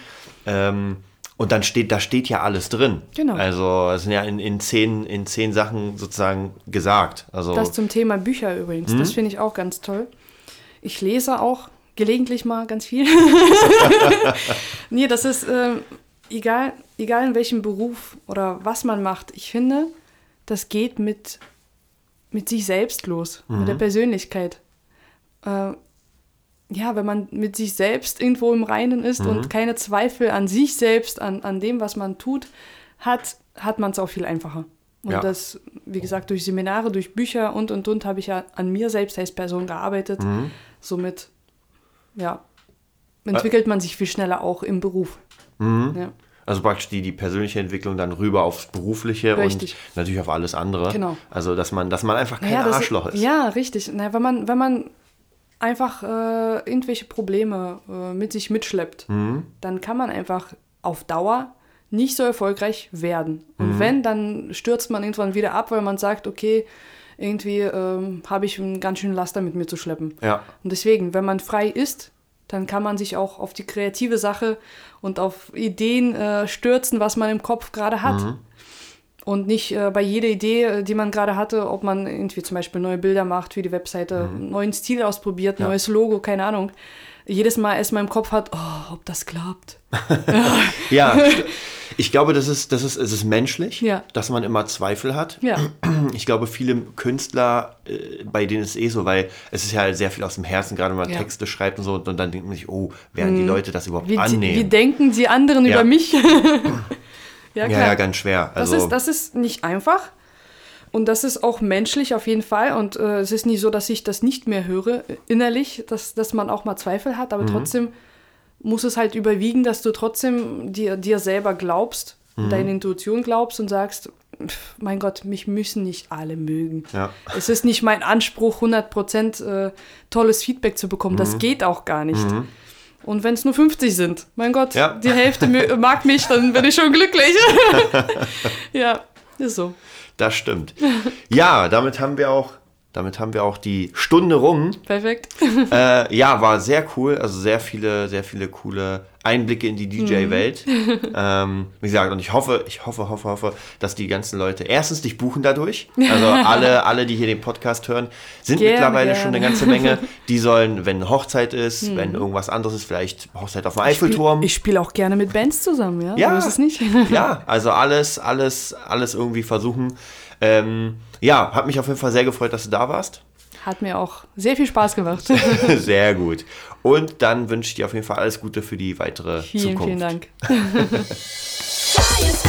Ähm, und dann steht, da steht ja alles drin. Genau. Also es sind ja in, in, zehn, in zehn Sachen sozusagen gesagt. Also Das zum Thema Bücher übrigens. Mhm. Das finde ich auch ganz toll. Ich lese auch gelegentlich mal ganz viel. (laughs) nee, das ist ähm, egal, egal in welchem Beruf oder was man macht. Ich finde, das geht mit, mit sich selbst los, mit Mhm. der Persönlichkeit. Äh, ja, wenn man mit sich selbst irgendwo im Reinen ist Mhm. und keine Zweifel an sich selbst, an, an dem, was man tut, hat, hat man es auch viel einfacher. Und Ja. das, wie gesagt, durch Seminare, durch Bücher und und und habe ich ja an mir selbst als Person gearbeitet. Mhm. Somit, ja, entwickelt man sich viel schneller auch im Beruf. Mhm. Ja, Also praktisch die, die persönliche Entwicklung dann rüber aufs Berufliche Richtig. und natürlich auf alles andere. Genau. Also dass man, dass man einfach kein Naja, Arschloch ist. Ja, richtig. Na, wenn man, wenn man einfach äh, irgendwelche Probleme äh, mit sich mitschleppt, Mhm. dann kann man einfach auf Dauer nicht so erfolgreich werden. Und Mhm. wenn, dann stürzt man irgendwann wieder ab, weil man sagt, okay, irgendwie ähm, habe ich einen ganz schönen Laster mit mir zu schleppen. Ja. Und deswegen, wenn man frei ist, dann kann man sich auch auf die kreative Sache und auf Ideen äh, stürzen, was man im Kopf gerade hat. Mhm. Und nicht äh, bei jeder Idee, äh, die man gerade hatte, ob man irgendwie zum Beispiel neue Bilder macht für die Webseite, einen neuen Stil ausprobiert, Mhm. Ja. neues Logo, keine Ahnung. Jedes Mal erstmal im Kopf hat, oh, ob das klappt. (laughs) Ja, (laughs) Ich glaube, das ist, das ist, es ist menschlich, Ja. dass man immer Zweifel hat. Ja. (clears throat) Ich glaube, viele Künstler, äh, bei denen ist es eh so, weil es ist ja sehr viel aus dem Herzen, gerade wenn man Ja. Mhm. Texte schreibt und so, und dann denkt man sich, oh, werden die Leute das überhaupt Wie, wie annehmen? denken die anderen über mich? (clears throat) ja, ja, ja, ganz schwer. Das, Also, ist, das ist nicht einfach. Und das ist auch menschlich auf jeden Fall. Und äh, es ist nicht so, dass ich das nicht mehr höre äh, innerlich, dass, dass man auch mal Zweifel hat. Mhm. Aber trotzdem muss es halt überwiegen, dass du trotzdem dir, dir selber glaubst, Mhm. deine Intuition glaubst und sagst, mein Gott, mich müssen nicht alle mögen. Ja. Es ist nicht mein Anspruch, 100% äh, tolles Feedback zu bekommen. Das Mhm. geht auch gar nicht. Und wenn es nur 50 sind, mein Gott, Ja. die Hälfte (laughs) mag mich, dann bin ich schon glücklich. (laughs) ja, ist so. das stimmt. Ja, damit haben wir auch, damit haben wir auch die Stunde rum. Perfekt. (laughs) äh, ja, war sehr cool. Also sehr viele, sehr viele coole Einblicke in die DJ-Welt. (laughs) ähm, wie gesagt, und ich hoffe, ich hoffe, hoffe, hoffe, dass die ganzen Leute erstens dich buchen dadurch. Also alle, (laughs) alle, die hier den Podcast hören, sind Gerne, mittlerweile gerne. schon eine ganze Menge. Die sollen, wenn Hochzeit ist, wenn irgendwas anderes ist, vielleicht Hochzeit auf dem Eiffelturm. Ich spiele auch gerne mit Bands zusammen, ja? Ja. So ist es nicht. ja, also alles, alles, alles irgendwie versuchen. Ähm, ja, hat mich auf jeden Fall sehr gefreut, dass du da warst. Hat mir auch sehr viel Spaß gemacht. (laughs) Sehr gut. Und dann wünsche ich dir auf jeden Fall alles Gute für die weitere vielen, Zukunft. vielen Dank. YSL, (laughs)